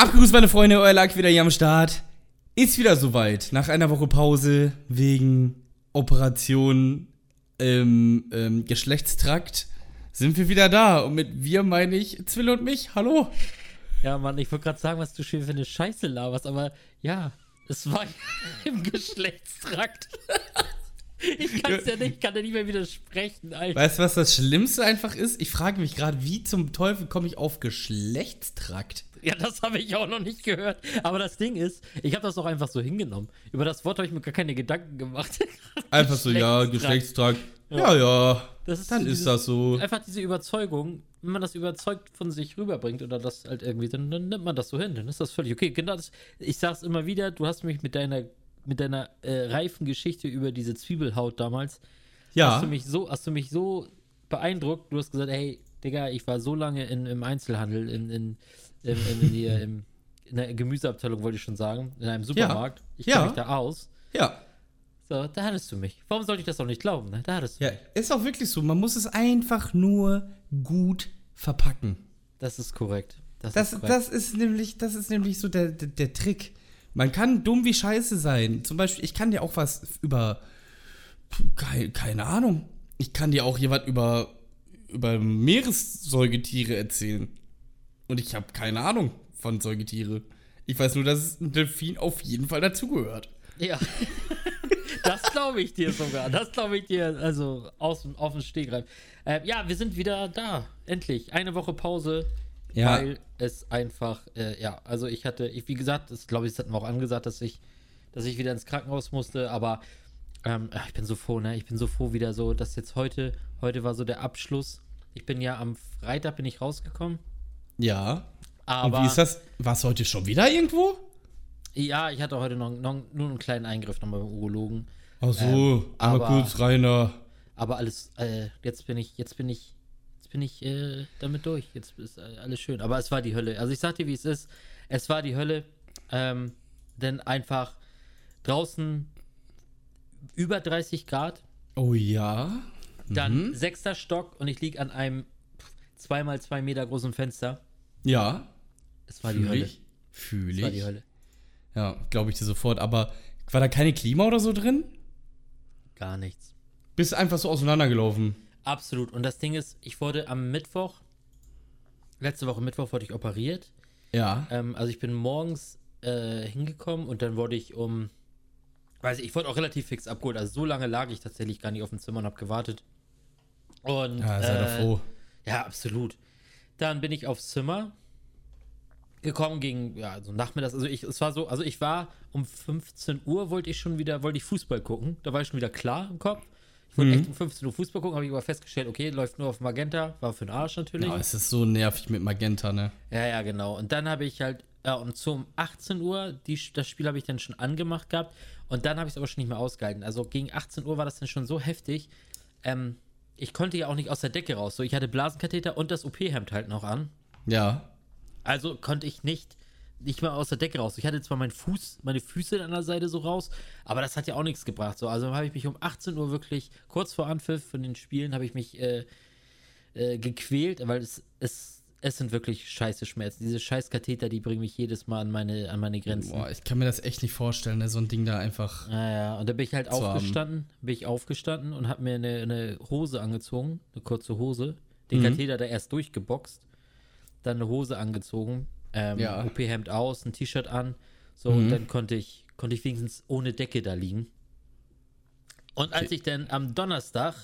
Abgegrüßt, meine Freunde, euer Lack wieder hier am Start. Ist wieder soweit. Nach einer Woche Pause wegen Operation im ähm, Geschlechtstrakt sind wir wieder da. Und mit wir meine ich Zwille und mich. Hallo. Ja, Mann, ich wollte gerade sagen, was du schön für eine Scheiße laberst, aber ja, es war im Geschlechtstrakt. Ich kann's ja nicht, kann ja nicht mehr widersprechen, Alter. Weißt du, was das Schlimmste einfach ist? Ich frage mich gerade, wie zum Teufel komme ich auf Geschlechtstrakt? Ja, das habe ich auch noch nicht gehört. Aber das Ding ist, ich habe das auch einfach so hingenommen. Über das Wort habe ich mir gar keine Gedanken gemacht. Einfach so, ja, Geschlechtstrakt. Ja, ja. Das ist dann so ist dieses- das so. Einfach diese Überzeugung, wenn man das überzeugt von sich rüberbringt oder das halt irgendwie, dann, dann nimmt man das so hin. Dann ist das völlig okay. Genau das, ich sag's immer wieder, du hast mich mit deiner, mit deiner äh, reifen Geschichte über diese Zwiebelhaut damals, hast Ja. du mich so, hast du mich so beeindruckt. Du hast gesagt, hey, Digga, ich war so lange in, im Einzelhandel, in, in, in, in, hier, im, in der Gemüseabteilung, wollte ich schon sagen, in einem Supermarkt. Ich Ja. kenne mich da aus. Ja. So, da hattest du mich. Warum sollte ich das auch nicht glauben? Ne? Da hattest du Ja, ist auch wirklich so. Man muss es einfach nur gut verpacken. Das ist korrekt. Das, Das, ist korrekt. das ist nämlich, das ist nämlich so der, der, der Trick. Man kann dumm wie Scheiße sein. Zum Beispiel, ich kann dir auch was über. Keine, Ahnung. Ich kann dir auch jemand über, über Meeressäugetiere erzählen. Und ich habe keine Ahnung von Säugetiere. Ich weiß nur, dass ein Delfin auf jeden Fall dazugehört. Ja. das glaube ich dir sogar. Das glaube ich dir, also aus, auf den Stegreif. Äh, ja, wir sind wieder da. Endlich. Eine Woche Pause. Ja. Weil es einfach, äh, ja, also ich hatte, ich, wie gesagt, das glaube ich, das hatten wir auch angesagt, dass ich, dass ich wieder ins Krankenhaus musste, aber ähm, ich bin so froh, ne? Ich bin so froh wieder so, dass jetzt heute, heute war so der Abschluss. Ich bin ja am Freitag bin ich rausgekommen. Ja. Aber Und wie ist das? Warst du heute schon wieder irgendwo? ja, ich hatte heute noch, noch nur einen kleinen Eingriff nochmal beim Urologen. Ach so, Ähm, aber- kurz reiner. Aber alles, äh, jetzt bin ich, jetzt bin ich, jetzt bin ich äh, damit durch. Jetzt ist äh, alles schön. Aber es war die Hölle. Also ich sag dir, wie es ist. Es war die Hölle. Ähm, denn einfach draußen über 30 Grad, Oh ja. dann sechster Stock und ich liege an einem zweimal zwei Meter großen Fenster. Ja. Es war die Fühl Hölle. ich. Fühl Es war die ich. Hölle. Ja, glaube ich dir sofort. Aber war da keine Klima oder so drin? Gar nichts. Bist einfach so auseinandergelaufen. Absolut. Und das Ding ist, ich wurde am Mittwoch, letzte Woche Mittwoch wurde ich operiert. Ja. Ähm, also ich bin morgens äh, hingekommen und dann wurde ich um, weiß ich, ich wurde auch relativ fix abgeholt. Also so lange lag ich tatsächlich gar nicht auf dem Zimmer und habe gewartet. Und Ja, sei doch äh, froh. ja, absolut. Dann bin ich aufs Zimmer gekommen gegen, ja, so nachmittags. Also ich, es war so, also ich war um 15 Uhr wollte ich schon wieder, wollte ich Fußball gucken. Da war ich schon wieder klar im Kopf. Ich wollte echt um 15 Uhr Fußball gucken, habe ich aber festgestellt, okay, läuft nur auf Magenta, war für den Arsch natürlich. Ja, es ist so nervig mit Magenta, ne? Ja, ja, genau. Und dann habe ich halt, ja, und zum 18 Uhr, die, das Spiel habe ich dann schon angemacht gehabt. Und dann habe ich es aber schon nicht mehr ausgehalten. Also gegen 18 Uhr war das dann schon so heftig. Ähm, ich konnte ja auch nicht aus der Decke raus. So, ich hatte Blasenkatheter und das OP-Hemd halt noch an. Ja. Also konnte ich nicht, nicht mehr aus der Decke raus. Ich hatte zwar meinen Fuß, meine Füße an der Seite so raus, aber das hat ja auch nichts gebracht. So, also habe ich mich um 18 Uhr wirklich, kurz vor Anpfiff von den Spielen, habe ich mich äh, äh, gequält, weil es, es, es sind wirklich scheiße Schmerzen. Diese scheiß Katheter, die bringen mich jedes Mal an meine, an meine Grenzen. Boah, ich kann mir das echt nicht vorstellen, ne? so ein Ding da einfach. Naja, und da bin ich halt Zu haben. aufgestanden, bin ich aufgestanden und habe mir eine, eine Hose angezogen, eine kurze Hose, den Mhm. Katheter da erst durchgeboxt, dann eine Hose angezogen, ähm, Ja. OP-Hemd aus, ein T-Shirt an, so und dann konnte ich, konnte ich wenigstens ohne Decke da liegen. Und als ich dann am Donnerstag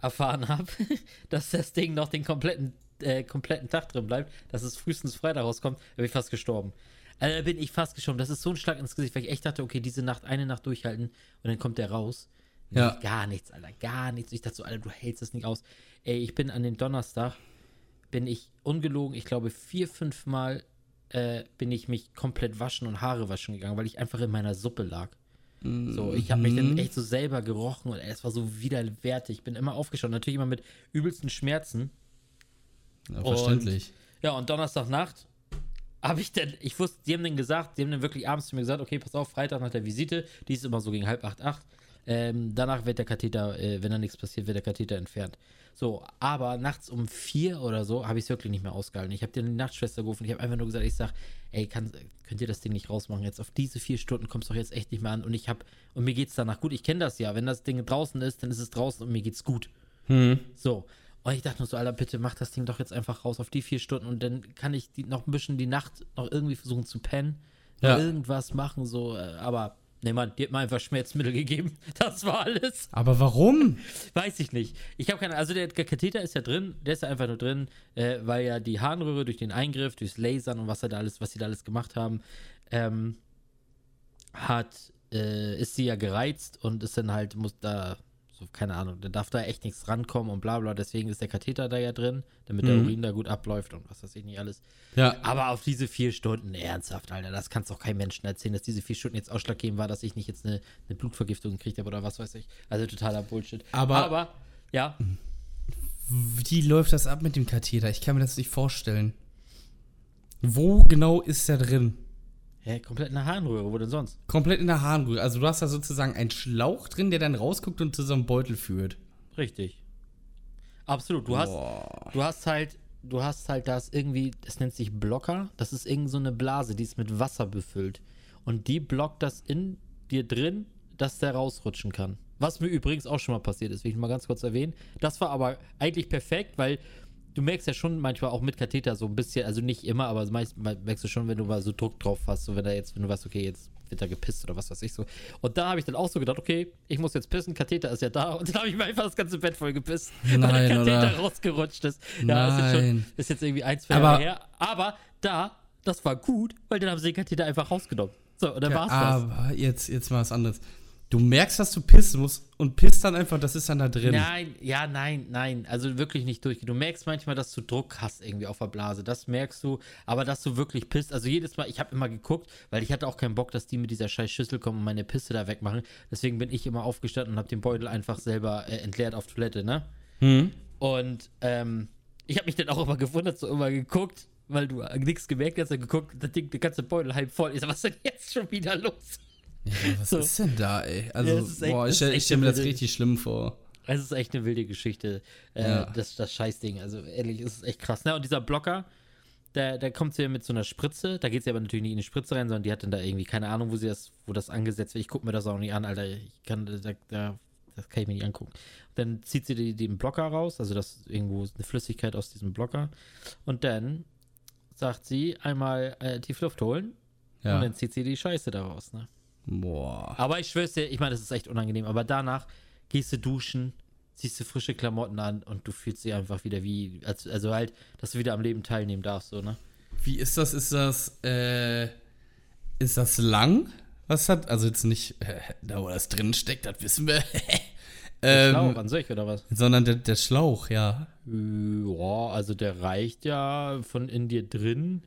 erfahren habe, dass das Ding noch den kompletten, äh, kompletten Tag drin bleibt, dass es frühestens Freitag rauskommt, bin ich fast gestorben. Also da bin ich fast gestorben. Das ist so ein Schlag ins Gesicht, weil ich echt dachte, okay, diese Nacht, eine Nacht durchhalten und dann kommt der raus. Nee, Ja. Gar nichts, Alter, gar nichts. Ich dachte so, Alter, du hältst das nicht aus. Ey, ich bin an dem Donnerstag, bin ich ungelogen, ich glaube vier, fünf Mal äh, bin ich mich komplett waschen und Haare waschen gegangen, weil ich einfach in meiner Suppe lag. So, ich habe mich dann echt so selber gerochen und es war so widerwärtig. Ich bin immer aufgestanden, natürlich immer mit übelsten Schmerzen. Ja, verständlich. Ja, und Donnerstagnacht habe ich dann, ich wusste, die haben dann gesagt, die haben dann wirklich abends zu mir gesagt, okay, pass auf, Freitag nach der Visite, die ist immer so gegen halb acht, acht, Ähm, danach wird der Katheter, äh, wenn da nichts passiert, wird der Katheter entfernt. So, aber nachts um vier oder so habe ich es wirklich nicht mehr ausgehalten. Ich habe dir eine Nachtschwester gerufen. Ich habe einfach nur gesagt, ich sage, ey, kann, könnt ihr das Ding nicht rausmachen? Jetzt auf diese vier Stunden kommst du doch jetzt echt nicht mehr an. Und ich habe, und mir geht es danach gut. Ich kenne das ja. Wenn das Ding draußen ist, dann ist es draußen und mir geht's gut. Hm. So. Und ich dachte nur so, Alter, bitte mach das Ding doch jetzt einfach raus auf die vier Stunden und dann kann ich die, noch ein bisschen die Nacht noch irgendwie versuchen zu pennen. Ja. Irgendwas machen, so, äh, aber. Nee, Mann, die hat mir einfach Schmerzmittel gegeben. Das war alles. Aber warum? Weiß ich nicht. Ich habe keine Also der Katheter ist ja drin, der ist ja einfach nur drin, äh, weil ja die Harnröhre durch den Eingriff, durchs Lasern und was da alles, was sie da alles gemacht haben, ähm, hat, äh, ist sie ja gereizt und ist dann halt, muss da, so, keine Ahnung, da darf da echt nichts rankommen und bla bla. Deswegen ist der Katheter da ja drin, damit der Mhm. Urin da gut abläuft und was weiß ich nicht alles. Ja. Aber auf diese vier Stunden, ernsthaft, Alter, das kannst doch keinem Menschen erzählen, dass diese vier Stunden jetzt ausschlaggebend war, dass ich nicht jetzt eine, eine Blutvergiftung gekriegt habe oder was weiß ich. Also totaler Bullshit. Aber- Aber ja, Wie läuft das ab mit dem Katheter? Ich kann mir das nicht vorstellen. Wo genau ist der drin? Ja, komplett eine Harnröhre, wo denn sonst? Komplett in der Harnröhre. Also du hast da sozusagen einen Schlauch drin, der dann rausguckt und zu so einem Beutel führt. Richtig. Absolut. Du hast, Boah. du hast halt, du hast halt das irgendwie, das nennt sich Blocker. Das ist irgend so eine Blase, die ist mit Wasser befüllt. Und die blockt das in dir drin, dass der rausrutschen kann. Was mir übrigens auch schon mal passiert ist, will ich mal ganz kurz erwähnen. Das war aber eigentlich perfekt, weil du merkst ja schon manchmal auch mit Katheter so ein bisschen, also nicht immer, aber meist merkst du schon, wenn du mal so Druck drauf hast, so wenn da jetzt, wenn du weißt, okay, jetzt wird da gepisst oder was weiß ich so. Und da habe ich dann auch so gedacht, okay, ich muss jetzt pissen, Katheter ist ja da und dann habe ich mir einfach das ganze Bett voll gepisst, weil Nein, der Katheter oder? rausgerutscht ist. Ja, ist jetzt, schon, Nein. ist jetzt irgendwie ein, zwei Aber- Jahre her. Aber da, das war gut, weil dann haben sie den Katheter einfach rausgenommen. So, und dann war's das. Aber jetzt, jetzt mal was anderes. Du merkst, dass du pissen musst und pisst dann einfach, das ist dann da drin. Nein, ja, nein, nein. Also wirklich nicht durchgehen. Du merkst manchmal, dass du Druck hast irgendwie auf der Blase. Das merkst du. Aber dass du wirklich pisst. Also jedes Mal, ich habe immer geguckt, weil ich hatte auch keinen Bock, dass die mit dieser scheiß Schüssel kommen und meine Pisse da wegmachen. Deswegen bin ich immer aufgestanden und habe den Beutel einfach selber äh, entleert auf Toilette, ne? Hm? Und ähm, ich habe mich dann auch immer gewundert, so immer geguckt, weil du äh, nichts gemerkt hast, dann geguckt, das Ding, der ganze Beutel halb voll. Ich sag, was ist denn jetzt schon wieder los? Ja, was So. ist denn da, ey? Also, Ja, echt- boah, es ich stelle echt stell mir das richtig schlimm vor. Es ist echt eine wilde Geschichte, äh, Ja. das, das Scheißding. Also ehrlich, es ist echt krass. Ne? Und dieser Blocker, der, der kommt ja mit so einer Spritze. Da geht sie aber natürlich nicht in die Spritze rein, sondern die hat dann da irgendwie keine Ahnung, wo sie das, wo das angesetzt wird. Ich gucke mir das auch nicht an, Alter. Ich kann, da, da, das kann ich mir nicht angucken. Dann zieht sie die, den Blocker raus, also das ist irgendwo eine Flüssigkeit aus diesem Blocker. Und dann sagt sie einmal äh, tief Luft holen und Ja. dann zieht sie die Scheiße daraus. Ne? Boah. Aber ich schwör's dir, ich meine, das ist echt unangenehm. Aber danach gehst du duschen, ziehst du frische Klamotten an und du fühlst dich einfach wieder wie, als, also halt, dass du wieder am Leben teilnehmen darfst, so, ne? Wie ist das? Ist das, äh, ist das lang? Was hat, also jetzt nicht, äh, da wo das drin steckt, das wissen wir. Der Schlauch ähm, an sich, oder was? sondern der, der Schlauch, ja. Ja, also der reicht ja von in dir drin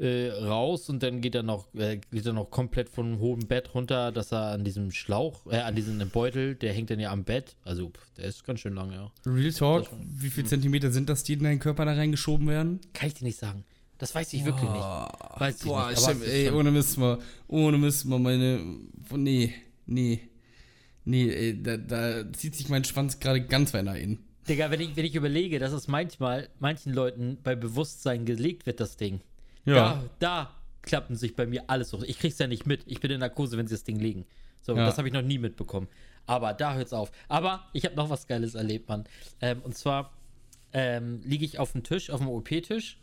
äh, raus und dann geht er noch, äh, geht er noch komplett von hohem Bett runter, dass er an diesem Schlauch, äh, an diesem Beutel, der hängt dann ja am Bett. Also, pff, der ist ganz schön lang, ja. Real Talk, wie viele Zentimeter sind das, die in deinen Körper da reingeschoben werden? Kann ich dir nicht sagen. Das weiß ich wirklich nicht. Weiß ich Boah, nicht. ich es ist ey, ohne Mist mal, ohne Mist mal meine, nee, nee, nee, ey, da, da zieht sich mein Schwanz gerade ganz weit nach innen. Digga, wenn ich, wenn ich überlege, dass es manchmal manchen Leuten bei Bewusstsein gelegt wird, das Ding. Ja. Da, da klappen sich bei mir alles hoch. Ich krieg's ja nicht mit. Ich bin in Narkose, wenn sie das Ding legen. So, Ja. das habe ich noch nie mitbekommen. Aber da hört's auf. Aber ich habe noch was Geiles erlebt, Mann. Ähm, und zwar ähm, liege ich auf dem Tisch, auf dem OP-Tisch.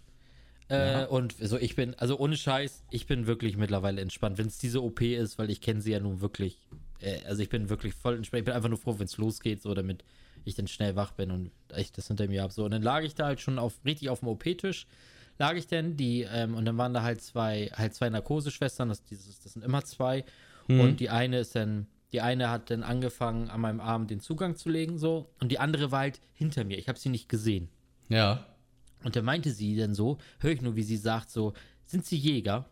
Äh, Und so, ich bin, also ohne Scheiß, ich bin wirklich mittlerweile entspannt, wenn es diese OP ist, weil ich kenne sie ja nun wirklich. Äh, also ich bin wirklich voll entspannt. Ich bin einfach nur froh, wenn es losgeht, so damit ich dann schnell wach bin und ich das hinter mir habe. So, und dann lag ich da halt schon auf, richtig auf dem OP-Tisch, lag ich denn, die, ähm, und dann waren da halt zwei, halt zwei Narkoseschwestern, das, dieses, das sind immer zwei. Und die eine ist dann, die eine hat dann angefangen, an meinem Arm den Zugang zu legen, so, und die andere war halt hinter mir. Ich habe sie nicht gesehen. Ja. Und da meinte sie dann so, höre ich nur, wie sie sagt, so, sind Sie Jäger?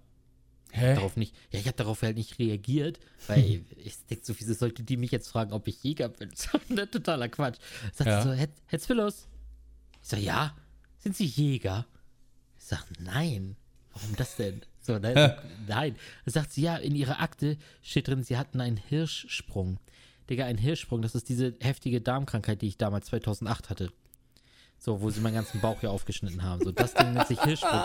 Hä? Darauf nicht, ja, ich habe darauf halt nicht reagiert, weil ich denke, so, wieso sollte die mich jetzt fragen, ob ich Jäger bin? Ne, totaler Quatsch. Sagt Ja. sie so, Herr, Herr Zwillus? Ich sag, ja, sind Sie Jäger? Ich sag, nein. Warum das denn? So, ne, nein. Dann sagt sie, ja, in ihrer Akte steht drin, sie hatten einen Hirschsprung. Digga, ein Hirschsprung, das ist diese heftige Darmkrankheit, die ich damals 2008 hatte. So, wo sie meinen ganzen Bauch hier aufgeschnitten haben. So, das Ding nennt sich Hirschsprung.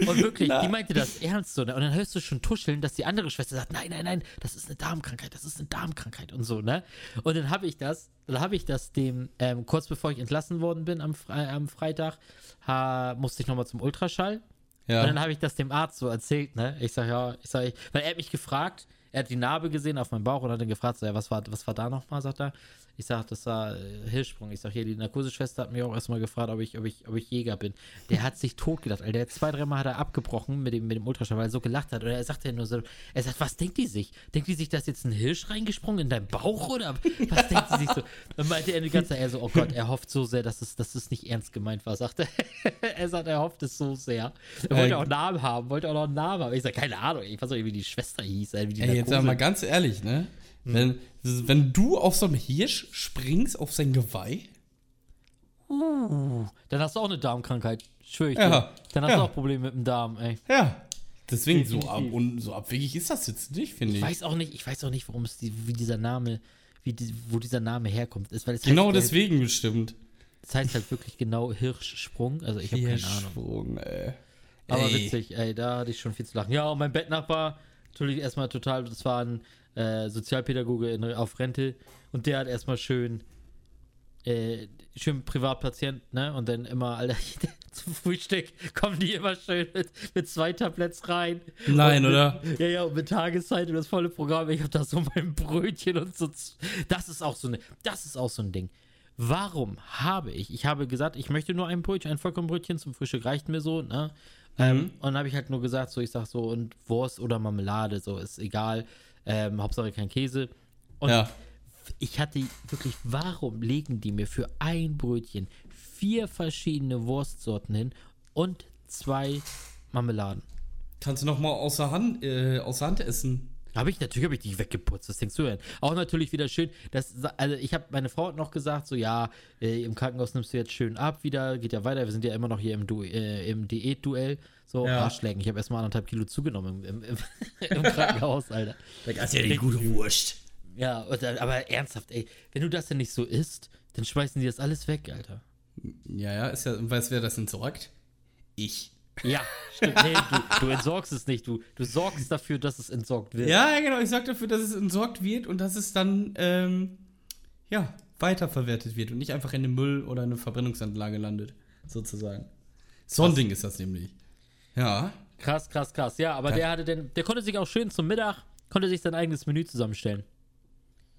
Und wirklich, die meinte das ernst so. Ne? Und dann hörst du schon tuscheln, dass die andere Schwester sagt, nein, nein, nein, das ist eine Darmkrankheit, das ist eine Darmkrankheit und so, ne? Und dann habe ich das, dann habe ich das dem, ähm, kurz bevor ich entlassen worden bin am, Fre am Freitag, ha, musste ich nochmal zum Ultraschall. Ja. Und dann habe ich das dem Arzt so erzählt, ne? Ich sag, ja, ich sag, weil er hat mich gefragt, er hat die Narbe gesehen auf meinem Bauch und hat dann gefragt, so, ja, was war, was war da nochmal, sagt er. Ich sag, das war äh, Hirschsprung. Ich sag, hier, die Narkoseschwester hat mich auch erstmal gefragt, ob ich, ob ich, ob ich Jäger bin. Der hat sich totgelacht, Alter. Der hat zwei, dreimal hat er abgebrochen mit dem, mit dem Ultraschall, weil er so gelacht hat. Oder er sagt ja nur so, er sagt, was denkt die sich? Denkt die sich, dass jetzt ein Hirsch reingesprungen in deinen Bauch oder was denkt sie sich so? Dann meinte er die ganze Zeit, er so, oh Gott, er hofft so sehr, dass es, dass es nicht ernst gemeint war, sagt er. er sagt, er hofft es so sehr. Er wollte Äh, auch einen Namen haben, wollte auch noch einen Namen haben. Ich sag, keine Ahnung, ich weiß auch nicht, wie die Schwester hieß, äh, wie die Ey, jetzt Narkose- mal ganz ehrlich, ne? Hm. Wenn, wenn du auf so einem Hirsch springst, auf sein Geweih, Uh, dann hast du auch eine Darmkrankheit. Schwör ich Ja, dir. Dann hast ja. du auch Probleme mit dem Darm, ey. ja. Deswegen so, ab, und so abwegig ist das jetzt nicht, finde Ich ich. weiß auch nicht, ich weiß auch nicht, warum es die, wie dieser Name, wie die, wo dieser Name herkommt. Ist, weil es Genau heißt, deswegen bestimmt. Es heißt halt wirklich genau Hirschsprung. Also ich habe keine Ahnung. Hirschsprung, ey. Aber Ey. witzig, ey, da hatte ich schon viel zu lachen. Ja, und mein Bettnachbar, natürlich erstmal total, das war ein äh, Sozialpädagoge in, auf Rente und der hat erstmal schön, äh, schön Privatpatient, ne? Und dann immer, Alter, zum Frühstück kommen die immer schön mit, mit zwei Tabletts rein. Nein, und mit, oder? Ja, ja, und mit Tageszeit und das volle Programm. Ich habe da so mein Brötchen und so. Das ist auch so eine, das ist auch so ein Ding. Warum habe ich, ich habe gesagt, ich möchte nur ein Brötchen, ein Vollkornbrötchen zum Frühstück reicht mir so, ne? Ähm, und dann habe ich halt nur gesagt, so, ich sag so, und Wurst oder Marmelade, so, ist egal. Ähm, Hauptsache kein Käse. Und Ja. ich hatte wirklich, warum legen die mir für ein Brötchen vier verschiedene Wurstsorten hin und zwei Marmeladen? Kannst du noch mal außer Hand, äh, außer Hand essen. Habe ich, natürlich habe ich die weggeputzt, das denkst du denn. Auch natürlich wieder schön, dass, also ich habe, meine Frau hat noch gesagt, so ja, äh, im Krankenhaus nimmst du jetzt schön ab wieder, geht ja weiter, wir sind ja immer noch hier im, du äh, im Diätduell, so Ja. Arschlecken. Ich habe erstmal anderthalb Kilo zugenommen im, im, im, Krankenhaus, Alter. Da gab's ja die gute Wurst. Ja, aber ernsthaft, ey, wenn du das denn nicht so isst, dann schmeißen die das alles weg, Alter. Ja, ja, ist ja, und weißt du, wer das entsorgt? Ich. Ja, stimmt. Nee, du, du entsorgst es nicht, du, du sorgst dafür, dass es entsorgt wird. Ja, genau, ich sorge dafür, dass es entsorgt wird und dass es dann, ähm, ja, weiterverwertet wird und nicht einfach in den Müll oder in eine Verbrennungsanlage landet, sozusagen. So ein Krass. Ding ist das nämlich. Ja. Krass, krass, krass. Ja, aber Ja. der hatte denn, der konnte sich auch schön zum Mittag, konnte sich sein eigenes Menü zusammenstellen.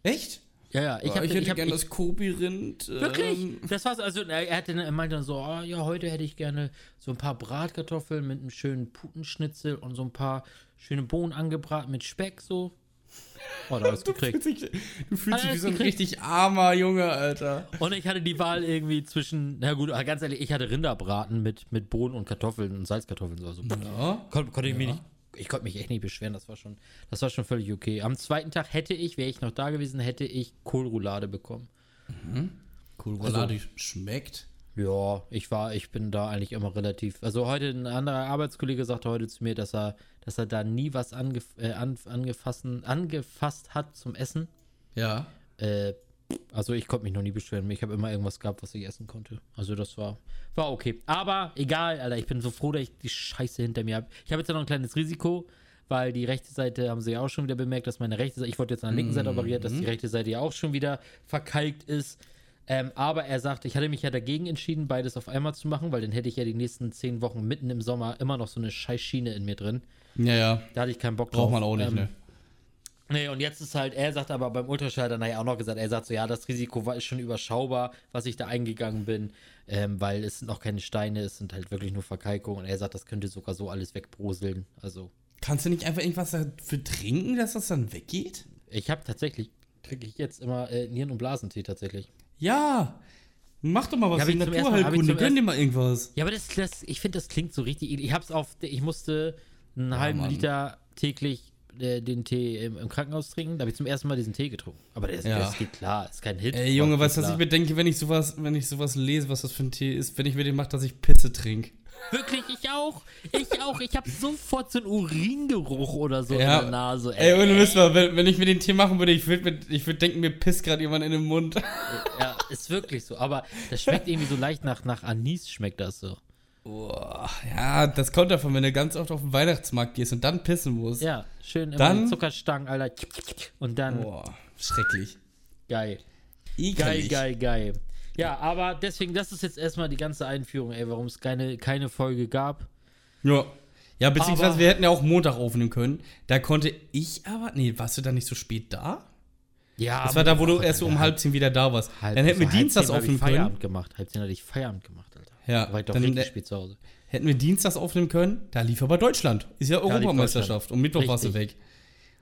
Echt? Ja, ja. Ich, hab, ich hätte ich hab, gern ich, das Kobi-Rind. Wirklich? Ähm, Das war's. Also, er, er, hatte, er meinte dann so: oh, Ja, heute hätte ich gerne so ein paar Bratkartoffeln mit einem schönen Putenschnitzel und so ein paar schöne Bohnen angebraten mit Speck, so. Oh, da hast du gekriegt. fühlst dich, du fühlst dich wie so ein gekriegt? richtig armer Junge, Alter. Und ich hatte die Wahl irgendwie zwischen, na gut, ganz ehrlich, ich hatte Rinderbraten mit, mit Bohnen und Kartoffeln und Salzkartoffeln. So. Also, Ja. Kon konnte ich mich nicht. Ich konnte mich echt nicht beschweren, das war schon, das war schon völlig okay. Am zweiten Tag hätte ich, wäre ich noch da gewesen, hätte ich Kohlroulade bekommen. Cool, Also- Roulade schmeckt. Ja, ich war, ich bin da eigentlich immer relativ. Also heute ein anderer Arbeitskollege sagte heute zu mir, dass er, dass er da nie was angef äh, angefasst hat zum Essen. Ja. Äh, also ich konnte mich noch nie beschweren. Ich habe immer irgendwas gehabt, was ich essen konnte. Also das war, war okay. Aber egal, Alter, ich bin so froh, dass ich die Scheiße hinter mir habe. Ich habe jetzt ja noch ein kleines Risiko, weil die rechte Seite haben sie ja auch schon wieder bemerkt, dass meine rechte Seite, ich wurde jetzt an der linken Seite operiert, dass die rechte Seite ja auch schon wieder verkalkt ist. Ähm, aber er sagt, ich hatte mich ja dagegen entschieden, beides auf einmal zu machen, weil dann hätte ich ja die nächsten zehn Wochen mitten im Sommer immer noch so eine scheiß Schiene in mir drin. Ja, ja. Da hatte ich keinen Bock drauf. Braucht man auch nicht, Ähm, ne? Nee, und jetzt ist halt, er sagt aber beim Ultraschall dann nachher auch noch gesagt, er sagt so, ja, das Risiko war ist schon überschaubar, was ich da eingegangen bin, ähm, weil es sind noch keine Steine, es sind halt wirklich nur Verkalkungen und er sagt, das könnte sogar so alles wegbroseln. Also, Kannst du nicht einfach irgendwas dafür trinken, dass das dann weggeht? ich habe tatsächlich, kriege ich jetzt immer äh, Nieren- und Blasentee tatsächlich. Ja. Mach doch mal was Hab für Naturheilkunde. Gönn dir mal irgendwas. Ja, aber das, das ich finde, das klingt so richtig, ich hab's auf, ich musste einen halben Mann. Liter täglich den Tee im, im Krankenhaus trinken, da habe ich zum ersten Mal diesen Tee getrunken. Aber das, Ja. das geht klar, ist kein Hit. Ey, Junge, weißt du, was ich klar. bedenke, wenn ich sowas, wenn ich sowas lese, was das für ein Tee ist, wenn ich mir den mache, dass ich Pisse trinke. Wirklich, ich auch. Ich auch. Ich habe sofort so einen Uringeruch oder so Ja. in der Nase. Ey, ohne Mist mal, wenn, wenn ich mir den Tee machen würde, ich würde würd denken, mir pisst gerade jemand in den Mund. Ja, ist wirklich so. Aber das schmeckt irgendwie so leicht nach, nach Anis, schmeckt das so. Boah, ja, das kommt davon, wenn du ganz oft auf den Weihnachtsmarkt gehst und dann pissen musst. Ja, schön immer Dann- Zuckerstangen, Alter. Und dann Boah, schrecklich. geil. Geil, Ekelig. geil, geil. Ja, aber deswegen, das ist jetzt erstmal die ganze Einführung, ey, warum es keine, keine Folge gab. Ja. Ja, beziehungsweise Aber- wir hätten ja auch Montag aufnehmen können. Da konnte ich aber. Nee, warst du da nicht so spät da? Ja, Das war da, wo du erst so um halb zehn wieder da warst. halb, dann hätten wir dienstags aufnehmen können. Feierabend gemacht. Halb zehn hatte ich Feierabend gemacht. Ja, Da war ich doch dann richtig spät zu Hause. hätten wir dienstags aufnehmen können. Da lief aber Deutschland. Ist ja Europameisterschaft. Und Mittwoch warst du weg.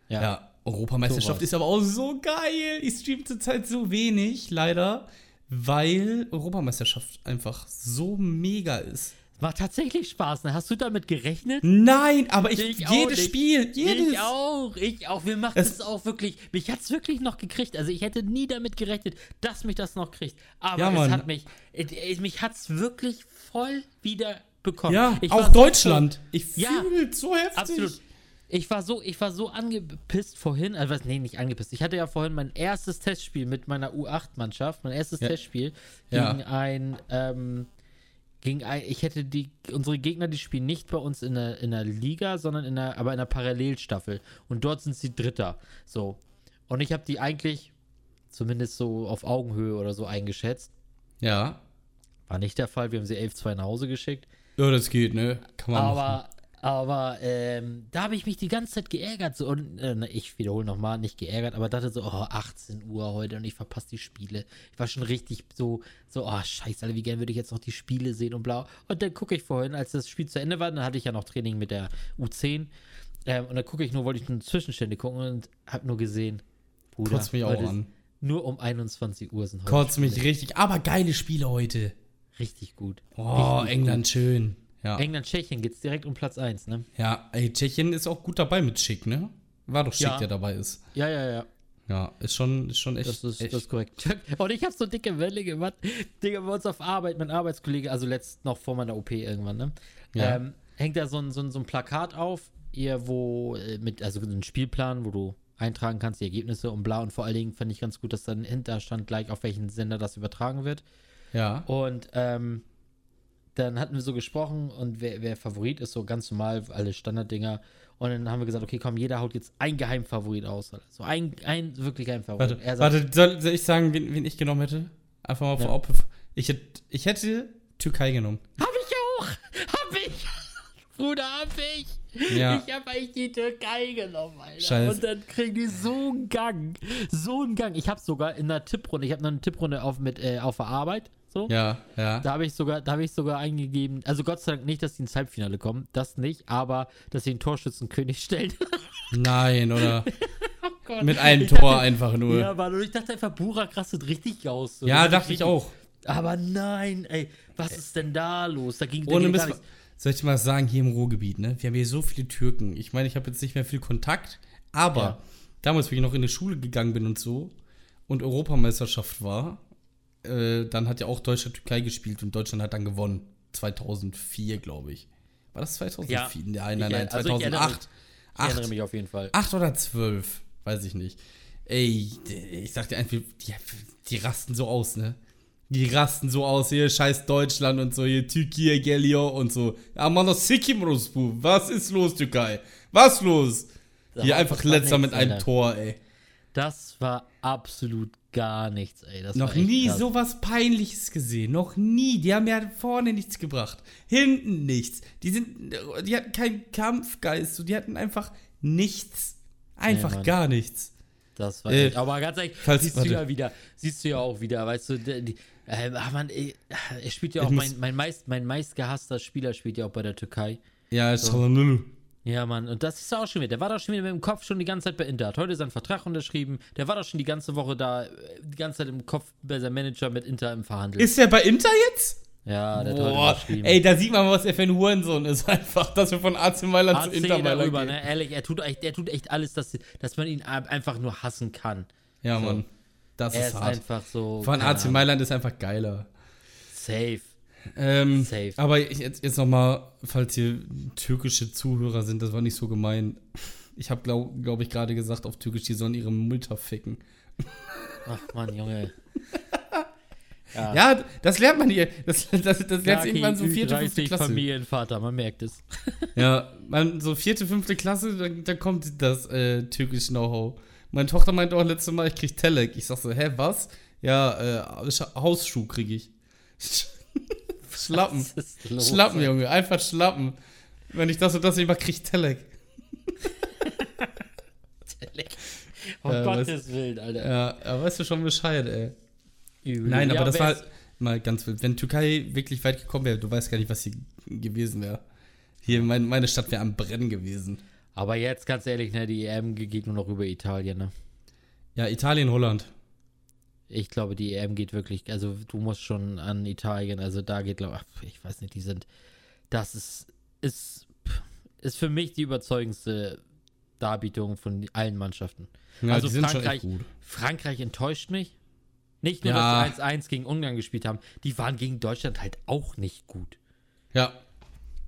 Ja, Ja. Europameisterschaft So ist aber auch so geil. Ich stream zurzeit so wenig, leider, weil Europameisterschaft einfach so mega ist. Macht tatsächlich Spaß, ne? Hast du damit gerechnet? Nein, aber ich, Ich auch jedes nicht. Spiel, jedes. Ich auch, ich auch. Wir machen Es- auch wirklich. Mich hat es wirklich noch gekriegt. Also ich hätte nie damit gerechnet, dass mich das noch kriegt. Aber Ja, es hat mich, mich hat es wirklich voll wieder bekommen. Ja, Ich auch so Deutschland. Ich Ja, fühle so heftig. Absolut. Ich war so, ich war so angepisst vorhin, also nee, nicht angepisst. Ich hatte ja vorhin mein erstes Testspiel mit meiner U8-Mannschaft, mein erstes Ja. Testspiel Ja. gegen ein, ähm, gegen ein, ich hätte die, unsere Gegner, die spielen nicht bei uns in der, in der Liga, sondern in der, aber in der Parallelstaffel. Und dort sind sie Dritter. So. Und ich habe die eigentlich zumindest so auf Augenhöhe oder so eingeschätzt. Ja. War nicht der Fall. Wir haben sie 11-2 nach Hause geschickt. Ja, das geht, ne? Kann man machen. Aber, ähm, da habe ich mich die ganze Zeit geärgert. So, und äh, ich wiederhole nochmal, nicht geärgert, aber dachte so, oh, 18 Uhr heute und ich verpasse die Spiele. Ich war schon richtig so, so, oh, scheiße, Alter, wie gern würde ich jetzt noch die Spiele sehen und blau. Und dann gucke ich vorhin, als das Spiel zu Ende war, dann hatte ich ja noch Training mit der U10. Ähm, und dann gucke ich nur, wollte ich nur Zwischenstände gucken und habe nur gesehen, Bruder, Kotzt mich auch an. Nur um 21 Uhr sind heute Kotzt mich richtig. Aber geile Spiele heute. richtig gut. Oh, Richtig England schön. Ja. England, Tschechien geht's direkt um Platz 1, ne? Ja, ey, Tschechien ist auch gut dabei mit Schick, ne? War doch Schick, Ja. der dabei ist. Ja, ja, ja. Ja, ist schon, ist schon echt. Das ist, echt. das ist korrekt. Und ich habe so dicke Welle gemacht. Digga, bei uns auf Arbeit, mein Arbeitskollege, also letzt noch vor meiner OP irgendwann, ne? Ja. Ähm, hängt da so ein, so, ein, so ein Plakat auf, ihr, wo, äh, mit, also so ein Spielplan, wo du eintragen kannst, die Ergebnisse und bla. Und vor allen Dingen fand ich ganz gut, dass dann hinter stand gleich, auf welchen Sender das übertragen wird. ja. Und ähm, dann hatten wir so gesprochen und wer, wer Favorit ist, so ganz normal, alle Standarddinger. Und dann haben wir gesagt, okay, komm, jeder haut jetzt ein Geheimfavorit aus. So ein, ein wirklich ein Favorit. Warte, sagt, warte soll, soll ich sagen, wen, wen ich genommen hätte? Einfach mal Ja. vorab. Ich hätte, ich hätte Türkei genommen. Hab ich auch! Hab ich! Bruder, hab ich! Ja. Ich hab eigentlich die Türkei genommen, Alter. Scheiße. Und dann kriegen die so einen Gang. So einen Gang. Ich hab sogar in der Tipprunde, ich hab noch eine Tipprunde auf, mit, äh, auf der Arbeit. So. Ja, ja. Da habe ich sogar, da habe ich sogar eingegeben, also Gott sei Dank nicht, dass die ins Halbfinale kommen, das nicht, aber dass sie den Torschützenkönig stellen. Nein, oder? oh. Mit einem Ich Tor dachte- einfach nur. Ja, und ich dachte einfach, Burak rastet richtig aus. So. Ja, Das dachte ich auch. Aber nein, ey, was ist denn da los? Da ging, da Ohne ging Mist. nichts. Soll ich mal sagen, hier im Ruhrgebiet, ne? Wir haben hier so viele Türken. Ich meine, ich habe jetzt nicht mehr viel Kontakt, aber Ja. damals, wo ich noch in die Schule gegangen bin und so und Europameisterschaft war, äh, dann hat ja auch Deutschland Türkei gespielt und Deutschland hat dann gewonnen. 2004, glaube ich. War das 2004? Ja. Nein, nein, nein, also ich erinnere 2008. Ich erinnere mich auf jeden Fall. Acht oder zwölf, weiß ich nicht. Ey, ich sag dir einfach, die, die rasten so aus, ne? Die rasten so aus, hier scheiß Deutschland und so, hier Türkei, Gelior und so. Ja, man, das Sikim Rusbu. Was ist los, Türkei? Was los? Hier einfach letzter mit einem. Tor, ey. Das war absolut gar nichts, ey. Das Noch nie krass. sowas Peinliches gesehen. Noch nie. Die haben ja vorne nichts gebracht. Hinten nichts. Die sind, die hatten keinen Kampfgeist. So, die hatten einfach nichts. Einfach Mann. gar nichts. Das war Äh, echt, aber ganz ehrlich, falls- siehst warte. du ja wieder, siehst du ja auch wieder, weißt du, die, äh, ach man, ey, er spielt ja auch, mein, mein, meist, mein meistgehasster Spieler spielt ja auch bei der Türkei. Ja, Çalhanoğlu. Ja, Mann, und das ist auch schon wieder. Der war doch schon wieder mit dem Kopf schon die ganze Zeit bei Inter. Hat heute seinen Vertrag unterschrieben. Der war doch schon die ganze Woche da, äh, die ganze Zeit im Kopf bei seinem Manager mit Inter im Verhandeln. Ist der bei Inter jetzt? ja, der hat heute Boah, unterschrieben. ey, da sieht man mal, was er für ein Hurensohn ist. Einfach, dass wir von AC Mailand zu AC Inter Mailand darüber, gehen. ne? Ehrlich, er tut, echt, er tut echt alles, dass, dass man ihn ein- einfach nur hassen kann. Ja, So. Mann. Das Er ist ist hart. einfach so. Von AC Mailand ist einfach geiler. Safe. Ähm, Safe. aber jetzt, jetzt nochmal, falls hier türkische Zuhörer sind, das war nicht so gemein. Ich habe, glaube glaub ich, gerade gesagt auf Türkisch, die sollen ihre Mutter ficken. Ach Mann, Junge. Ja, Ja, das lernt man hier. Das, das, das lernt Jaki, irgendwann so vierte, fünfte Ü30 Klasse. Familienvater, man merkt es. Ja, man, so vierte, fünfte Klasse, da, da kommt das äh, türkische Know-how. Meine Tochter meinte auch letztes Mal, ich krieg Telek. Ich sag so, hä, was? Ja, äh, Sch- Hausschuh krieg ich. Schlappen. Schlappen, Junge, einfach Schlappen. Wenn ich das und das nicht mache, krieg ich Telek. Um Ja, Gottes Willen, Alter. Ja, ja, weißt du schon Bescheid, ey. Übel. Nein, aber Ja, das war ist- mal ganz wild. Wenn Türkei wirklich weit gekommen wäre, du weißt gar nicht, was hier gewesen wäre. Hier, mein, meine Stadt wäre am Brennen gewesen. Aber jetzt, ganz ehrlich, ne, die EM geht nur noch über Italien, ne? Ja, Italien, Holland. Ich glaube, die EM geht wirklich, also du musst schon an Italien, also da geht, glaube ich, ich weiß nicht, die sind, das ist, ist, ist für mich die überzeugendste Darbietung von allen Mannschaften. Ja, also Frankreich. Frankreich enttäuscht mich. Nicht nur, Ja. dass sie 1-1 gegen Ungarn gespielt haben, die waren gegen Deutschland halt auch nicht gut. Ja,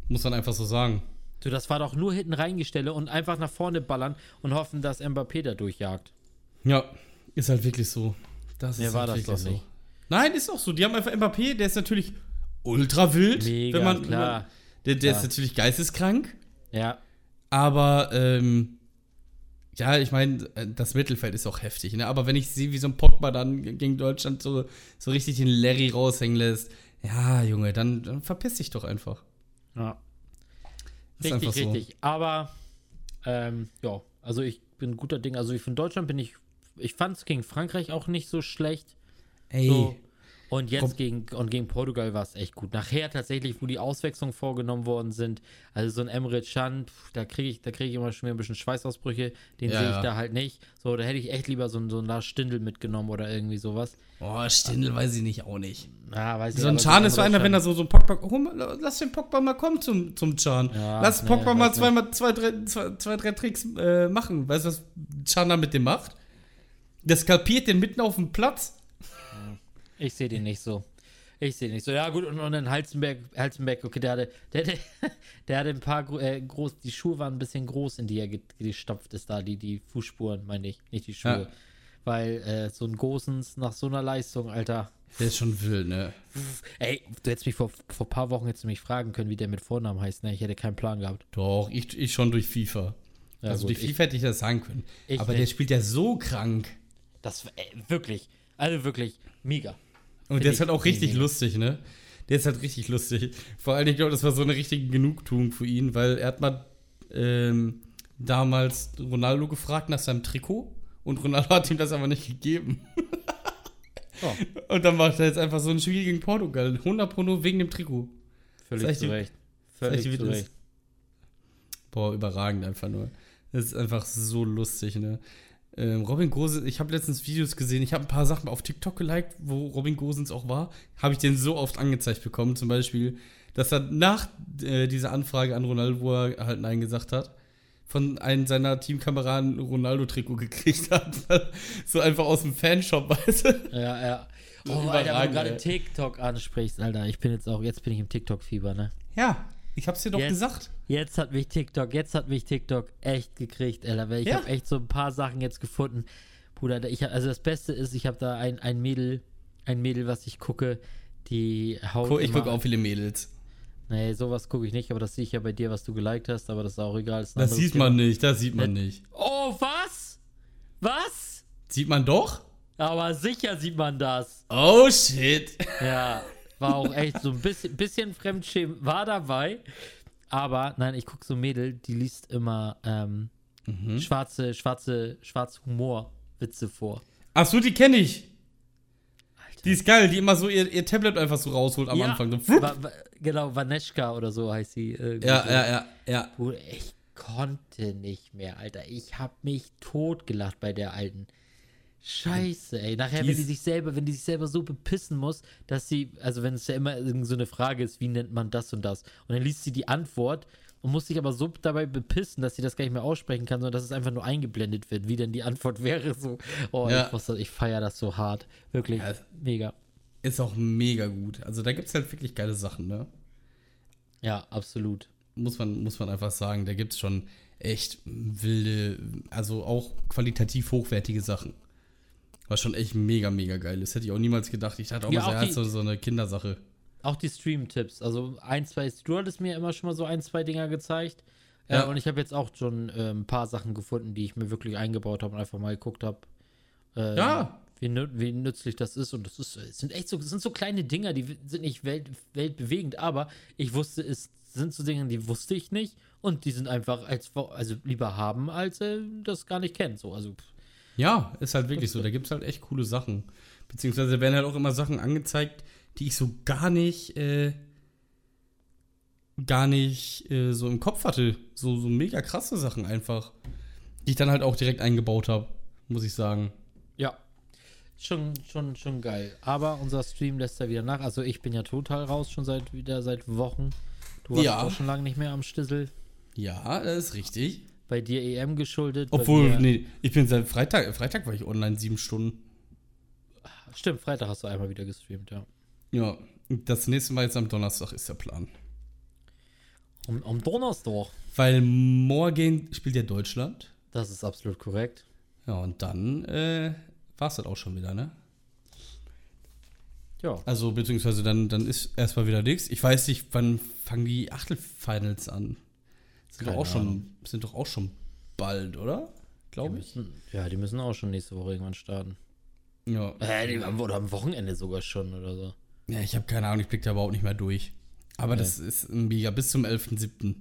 muss man einfach so sagen. So, das war doch nur hinten reingestelle und einfach nach vorne ballern und hoffen, dass Mbappé da durchjagt. Ja, ist halt wirklich so. Das Mir ist war das doch so. nicht. Nein, ist auch so. Die haben einfach Mbappé, der ist natürlich ultra wild. Mega, wenn man, klar. Man, der der Klar. ist natürlich geisteskrank. Ja, Aber, ähm, ja, ich meine, das Mittelfeld ist auch heftig, ne? Aber wenn ich sehe, wie so ein Pogba dann gegen Deutschland so, so richtig den Larry raushängen lässt, ja, Junge, dann, dann verpiss dich doch einfach. ja. Ist Richtig, so. richtig. Aber, ähm, ja, also ich bin guter Ding. Also ich von Deutschland bin ich, ich fand es gegen Frankreich auch nicht so schlecht. Ey, So. Und jetzt Komm. gegen, und gegen Portugal war es echt gut. Nachher tatsächlich, wo die Auswechslungen vorgenommen worden sind, also so ein Emre Can, pf, da kriege ich, da kriege ich immer schon wieder ein bisschen Schweißausbrüche, den Ja, sehe ich ja. da halt nicht. So, da hätte ich echt lieber so, so einen Lars Stindl mitgenommen oder irgendwie sowas. oh, Stindl weiß ich nicht, auch nicht. Ah, weiß So ein Chan ist so einer, Can- wenn er so, so ein Pogba, mal, lass den Pogba mal kommen zum, zum Chan. Ja, lass nee, Pogba mal weiß zweimal, zwei, drei, zwei, zwei, drei Tricks äh, machen. Weißt du, was Chan da mit dem macht? Der skalpiert den mitten auf dem Platz. Ich sehe den nicht so. Ich sehe nicht so. Ja, gut, und, und dann Halzenberg, Halzenberg, okay, der hatte, der, der, der hatte ein paar äh, groß, die Schuhe waren ein bisschen groß, in die er ge- gestopft ist, da, die, die Fußspuren, meine ich, nicht die Schuhe. Ja. Weil äh, so ein Gosens nach so einer Leistung, Alter. Der ist schon wild, ne? Ey, du hättest mich vor, vor ein paar Wochen jetzt mich fragen können, wie der mit Vornamen heißt, ne? Ich hätte keinen Plan gehabt. Doch, ich, ich schon durch FIFA. Ja, also gut, durch FIFA hätte ich das sagen können. Ich Aber der nicht. spielt ja so krank. Das, ey, wirklich, also wirklich, mega. Und Find der ist halt auch richtig mega. lustig, ne? Der ist halt richtig lustig. Vor allem, ich glaube, das war so eine richtige Genugtuung für ihn, weil er hat mal ähm, damals Ronaldo gefragt nach seinem Trikot und Ronaldo hat ihm das aber nicht gegeben. Oh, Und dann macht er jetzt einfach so ein Spiel gegen Portugal. 100 Pro wegen dem Trikot. völlig zu Recht. Völlig zu Recht. Boah, überragend einfach nur. Das ist einfach so lustig, ne? Ähm, Robin Gosens, ich habe letztens Videos gesehen, ich habe ein paar Sachen auf TikTok geliked, wo Robin Gosens auch war. Habe ich den so oft angezeigt bekommen, zum Beispiel, dass er nach äh, dieser Anfrage an Ronaldo, wo er halt Nein gesagt hat, von einem seiner Teamkameraden Ronaldo-Trikot gekriegt hat. so einfach aus dem Fanshop, weißt du? Ja, ja. Oh, Alter, wenn du gerade. TikTok ansprichst, Alter, ich bin jetzt auch, jetzt bin ich im TikTok-Fieber, ne? Ja, ich hab's dir doch Jetzt- gesagt. Jetzt hat mich TikTok, jetzt hat mich TikTok echt gekriegt, Alter, weil ich Ja. habe echt so ein paar Sachen jetzt gefunden. Bruder, ich hab, also das Beste ist, ich habe da ein, ein Mädel, ein Mädel, was ich gucke, die haut Guck, ich gucke auch viele Mädels. Nee, sowas gucke ich nicht, aber das sehe ich ja bei dir, was du geliked hast, aber das ist auch egal. ist Das sieht man Thema. nicht, das sieht man nicht. Oh, was? Was? Sieht man doch? Aber sicher sieht man das. Oh shit. Ja, war auch echt so ein bisschen, bisschen Fremdschämen war dabei. Aber nein, ich gucke so Mädel, die liest immer ähm, Mhm. schwarze, schwarze, schwarze Humorwitze vor. Ach so, die kenne ich. Alter. Die ist geil, die immer so ihr, ihr Tablet einfach so rausholt am Anfang. So, wa, wa, genau, Vaneschka oder so heißt sie. irgendwie ja, so. ja, ja, ja. Bruder, ich konnte nicht mehr, Alter. Ich hab mich totgelacht bei der alten. Scheiße, ey. Nachher, wenn die sich selber, wenn die sich selber so bepissen muss, dass sie, also wenn es ja immer so eine Frage ist, wie nennt man das und das? Und dann liest sie die Antwort und muss sich aber so dabei bepissen, dass sie das gar nicht mehr aussprechen kann, sondern dass es einfach nur eingeblendet wird, wie denn die Antwort wäre. So, oh, Ja. ich, muss das- ich feier das so hart. Wirklich, Ja. mega. ist auch mega gut. Also da gibt es halt wirklich geile Sachen, ne? Ja, absolut. Muss man, muss man einfach sagen, da gibt es schon echt wilde, also auch qualitativ hochwertige Sachen. Was schon echt mega, mega geil ist. Hätte ich auch niemals gedacht. Ich dachte auch Ja, mal, so, so, eine Kindersache. Auch die Stream-Tipps. Also ein, zwei, du hattest mir immer schon mal so ein, zwei Dinger gezeigt. Ja. Äh, und ich habe jetzt auch schon äh, ein paar Sachen gefunden, die ich mir wirklich eingebaut habe und einfach mal geguckt habe. Äh, Ja. Wie, wie nützlich das ist. Und das ist, es sind echt so, sind so kleine Dinger, die sind nicht welt, weltbewegend, aber ich wusste, es sind so Dinge, die wusste ich nicht. Und die sind einfach als also lieber haben, als äh, das gar nicht kennt. So, also pff, Ja, ist halt wirklich so. Da gibt es halt echt coole Sachen. Beziehungsweise werden halt auch immer Sachen angezeigt, die ich so gar nicht, äh, gar nicht äh, so im Kopf hatte. So, so mega krasse Sachen einfach. Die ich dann halt auch direkt eingebaut habe, muss ich sagen. Ja. Schon, schon, schon geil. Aber unser Stream lässt ja wieder nach. Also ich bin ja total raus, schon seit wieder seit Wochen. Du warst Ja. auch schon lange nicht mehr am Stissel. Ja, das ist richtig. Bei dir EM geschuldet. Obwohl, nee, ich bin seit Freitag, Freitag war ich online sieben Stunden. Stimmt, Freitag hast du einmal wieder gestreamt, ja. Ja, das nächste Mal jetzt am Donnerstag ist der Plan. Um, um Donnerstag. Weil morgen spielt ja Deutschland. Das ist absolut korrekt. Ja, und dann äh, war es das auch schon wieder, ne? Ja. Also, beziehungsweise dann, dann ist erstmal wieder nichts. Ich weiß nicht, wann fangen die Achtelfinals an? Sind, doch auch schon, sind doch auch schon bald, oder? Glaube ich. müssen, ja, die müssen auch schon nächste Woche irgendwann starten. Ja. Äh, die haben, oder am Wochenende sogar schon oder so. ja, ich habe keine Ahnung, ich blick da überhaupt nicht mehr durch. Aber das ist mega, bis zum 11.07.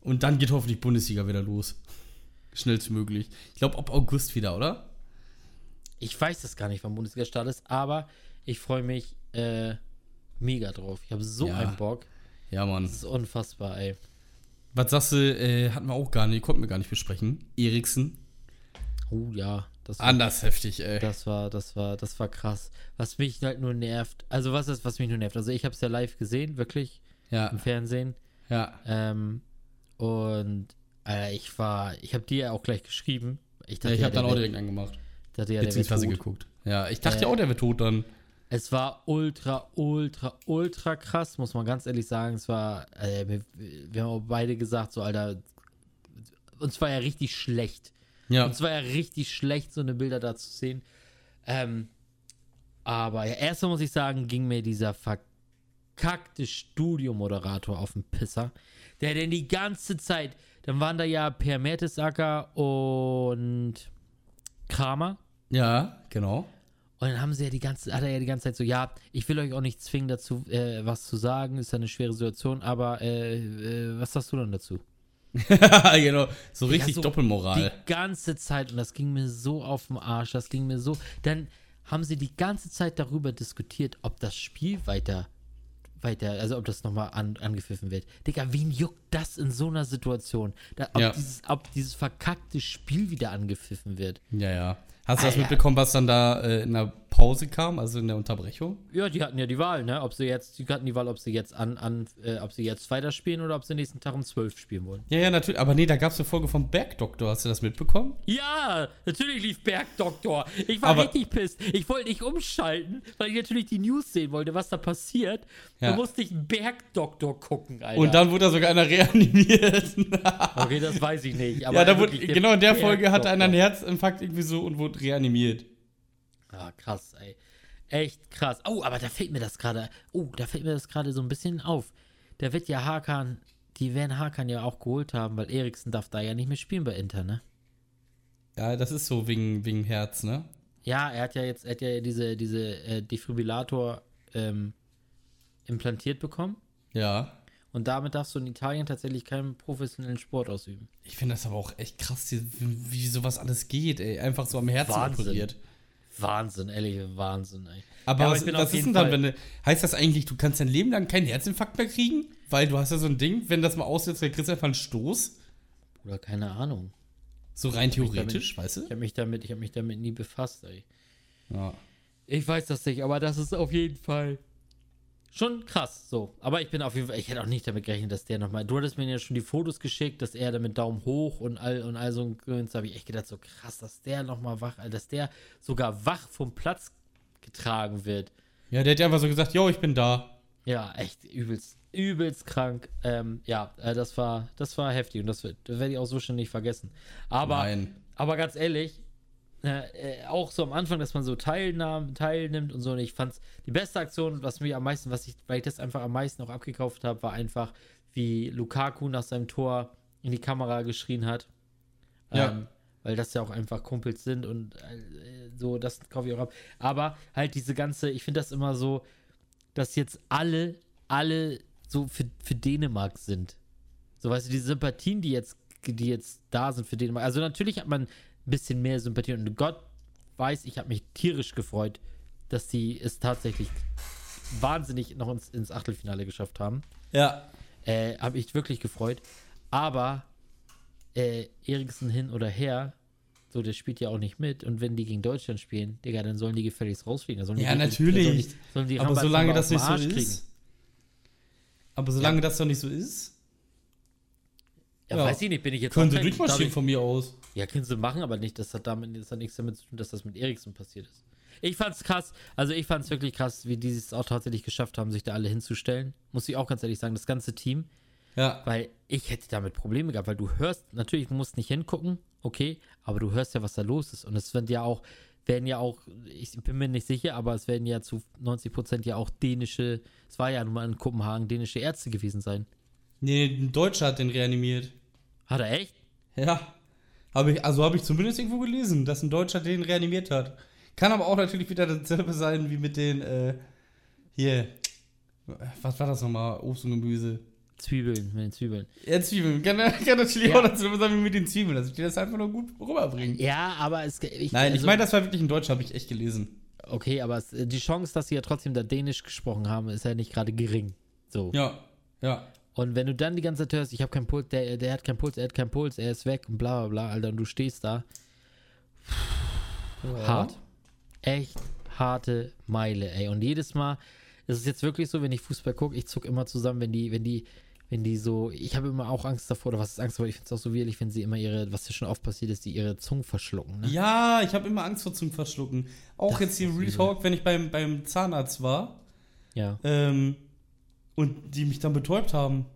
Und dann geht hoffentlich Bundesliga wieder los. Schnellstmöglich. Ich glaube, ab August wieder, oder? Ich weiß das gar nicht, wann Bundesliga Start ist, aber ich freue mich äh, mega drauf. Ich habe so Ja. einen Bock. Ja, Mann. Das ist unfassbar, ey. Was sagst du, äh, hatten wir auch gar nicht, konnten wir gar nicht besprechen. Eriksen. Oh ja, das war, Anders heftig, ey. das war, das war, das war krass. Was mich halt nur nervt, also was ist, was mich nur nervt? Also ich habe es ja live gesehen, wirklich Ja, im Fernsehen. ja. Ähm, und äh, ich war, ich habe dir ja auch gleich geschrieben. Ich ja dachte, ich habe der dann auch direkt angemacht. dachte ja, Beziehungsweise geguckt. Ja, ich dachte Äh, ja auch, der wird tot dann. Es war ultra, ultra, ultra krass, muss man ganz ehrlich sagen. Es war, äh, wir, wir haben auch beide gesagt, so, Alter, uns war ja richtig schlecht. Ja. Uns war ja richtig schlecht, so eine Bilder da zu sehen. Ähm, aber ja, erstmal muss ich sagen, ging mir dieser verkackte Studiomoderator auf den Pisser. Der denn die ganze Zeit, dann waren da ja Per Mertesacker und Kramer. Ja, genau. Und dann haben sie ja die ganze, hat er ja die ganze Zeit so, ja, ich will euch auch nicht zwingen dazu, äh, was zu sagen, ist ja eine schwere Situation, aber äh, äh, was sagst du dann dazu? genau. So richtig so Doppelmoral. Die ganze Zeit, und das ging mir so auf den Arsch, das ging mir so, dann haben sie die ganze Zeit darüber diskutiert, ob das Spiel weiter, weiter, also ob das nochmal an, angepfiffen wird. Digga, wen juckt das in so einer Situation? Da, ob, Ja. dieses, ob dieses verkackte Spiel wieder angepfiffen wird. Ja, ja. Hast du das mitbekommen, was dann da äh, in der Pause kam, also in der Unterbrechung? Ja, die hatten ja die Wahl, ne? Ob sie jetzt, die hatten die Wahl, ob sie jetzt an, an äh, ob sie jetzt weiterspielen oder ob sie nächsten Tag um 12 spielen wollen. Ja, ja, natürlich. Aber nee, da gab es eine Folge vom Bergdoktor. Hast du das mitbekommen? Ja, natürlich lief Bergdoktor. Ich war Aber- richtig pisst. Ich wollte nicht umschalten, weil ich natürlich die News sehen wollte, was da passiert. Ja. Da musste ich Bergdoktor gucken, Alter. Und dann wurde da sogar einer reanimiert. Okay, das weiß ich nicht. Aber ja, da wurde, genau in der Folge hatte einer einen. Herzinfarkt irgendwie so und wurde reanimiert. Ah, krass, ey. Echt krass. Oh, aber da fällt mir das gerade. Oh, da fällt mir das gerade so ein bisschen auf. Da wird ja Hakan, die werden Hakan ja auch geholt haben, weil Eriksen darf da ja nicht mehr spielen bei Inter, ne? Ja, das ist so wegen, wegen Herz, ne? Ja, er hat ja jetzt, er hat ja diese, diese äh, Defibrillator ähm, implantiert bekommen. Ja. Und damit darfst du in Italien tatsächlich keinen professionellen Sport ausüben. Ich finde das aber auch echt krass, wie, wie sowas alles geht, ey. Einfach so am Herzen Wahnsinn. operiert. Wahnsinn, ehrlich, Wahnsinn, ey. Aber Ja, was, ich bin was auf ist denn dann, wenn du, heißt das eigentlich, du kannst dein Leben lang keinen Herzinfarkt mehr kriegen? Weil du hast ja so ein Ding, wenn das mal aussetzt, dann kriegst du einfach einen Stoß. Oder keine Ahnung. So rein theoretisch, damit- weißt Ich du? habe mich damit, ich habe mich damit nie befasst, ey. Ja. Ich weiß das nicht, aber das ist auf jeden Fall schon krass, so. Aber ich bin auf jeden Fall, ich hätte auch nicht damit gerechnet, dass der nochmal, du hattest mir ja schon die Fotos geschickt, dass er da mit Daumen hoch und all, und all so ein Grüns, da habe ich echt gedacht, so krass, dass der nochmal wach, dass der sogar wach vom Platz getragen wird. Ja, der hat ja einfach so gesagt, yo, ich bin da. Ja, echt übelst, übelst krank. Ähm, ja, äh, das war, das war heftig und das, wird- das werde ich auch so schnell nicht vergessen. Aber, Nein. aber ganz ehrlich, äh, auch so am Anfang, dass man so teilnahm, teilnimmt und so. Und ich fand's die beste Aktion, was mir am meisten, was ich, weil ich das einfach am meisten auch abgekauft habe, war einfach, wie Lukaku nach seinem Tor in die Kamera geschrien hat. Ja. Ähm, weil das ja auch einfach Kumpels sind und äh, so, das kaufe ich auch ab. Aber halt diese ganze, ich finde das immer so, dass jetzt alle, alle so für, für Dänemark sind. So, weißt du, die Sympathien, die jetzt, die jetzt da sind für Dänemark. Also natürlich hat man bisschen mehr Sympathie und Gott weiß, ich habe mich tierisch gefreut, dass die es tatsächlich wahnsinnig noch ins, ins Achtelfinale geschafft haben. Ja. Äh, habe ich wirklich gefreut. Aber äh, Eriksen hin oder her, so, der spielt ja auch nicht mit. Und wenn die gegen Deutschland spielen, Digga, dann sollen die gefälligst rausfliegen. Sollen Ja, die- natürlich. Sollen die, sollen die Aber solange das nicht so ist. Aber solange das doch nicht so ist, Ja, Ja. weiß ich nicht, bin ich jetzt können sie durchmarschieren von mir aus. Ja, können sie machen, aber nicht, das hat damit das hat nichts damit zu tun, dass das mit Eriksen passiert ist. Ich fand's krass, also ich fand's wirklich krass, wie die es auch tatsächlich geschafft haben, sich da alle hinzustellen. Muss ich auch ganz ehrlich sagen, das ganze Team, Ja. weil ich hätte damit Probleme gehabt, weil du hörst, natürlich, du musst nicht hingucken, okay, aber du hörst ja, was da los ist. Und es werden ja auch, werden ja auch, ich bin mir nicht sicher, aber es werden ja zu 90 Prozent ja auch dänische, es war ja nun mal in Kopenhagen, dänische Ärzte gewesen sein. Nee, ein Deutscher hat den reanimiert. Hat er echt? Ja. Hab ich, also habe ich zumindest irgendwo gelesen, dass ein Deutscher den reanimiert hat. Kann aber auch natürlich wieder dasselbe sein wie mit den, äh, hier, was war das nochmal? Obst und Gemüse. Zwiebeln, mit den Zwiebeln. Ja, Zwiebeln. Kann, kann natürlich Ja. auch dasselbe sein wie mit den Zwiebeln, dass ich dir das einfach nur gut rüberbringen. Ja, aber es. Ich, Nein, ich also- meine, das war wirklich ein Deutscher, habe ich echt gelesen. Okay, aber es, die Chance, dass sie ja trotzdem da Dänisch gesprochen haben, ist ja nicht gerade gering. So. Ja, ja. Und wenn du dann die ganze Zeit hörst, ich habe keinen Puls, der, der hat keinen Puls, er hat keinen Puls, er ist weg und bla bla bla, Alter, und du stehst da. Hart. Echt harte Meile, ey. Und jedes Mal, es ist jetzt wirklich so, wenn ich Fußball gucke, ich zuck immer zusammen, wenn die, wenn die, wenn die so, ich habe immer auch Angst davor, oder was ist Angst davor, ich finde es auch so widerlich, wenn sie immer ihre, was ja schon oft passiert ist, die ihre Zungen verschlucken, ne? Ja, ich habe immer Angst vor Zungenverschlucken. Auch Das jetzt hier so Real übel. Talk, wenn ich beim, beim Zahnarzt war Ja. ähm, und die mich dann betäubt haben.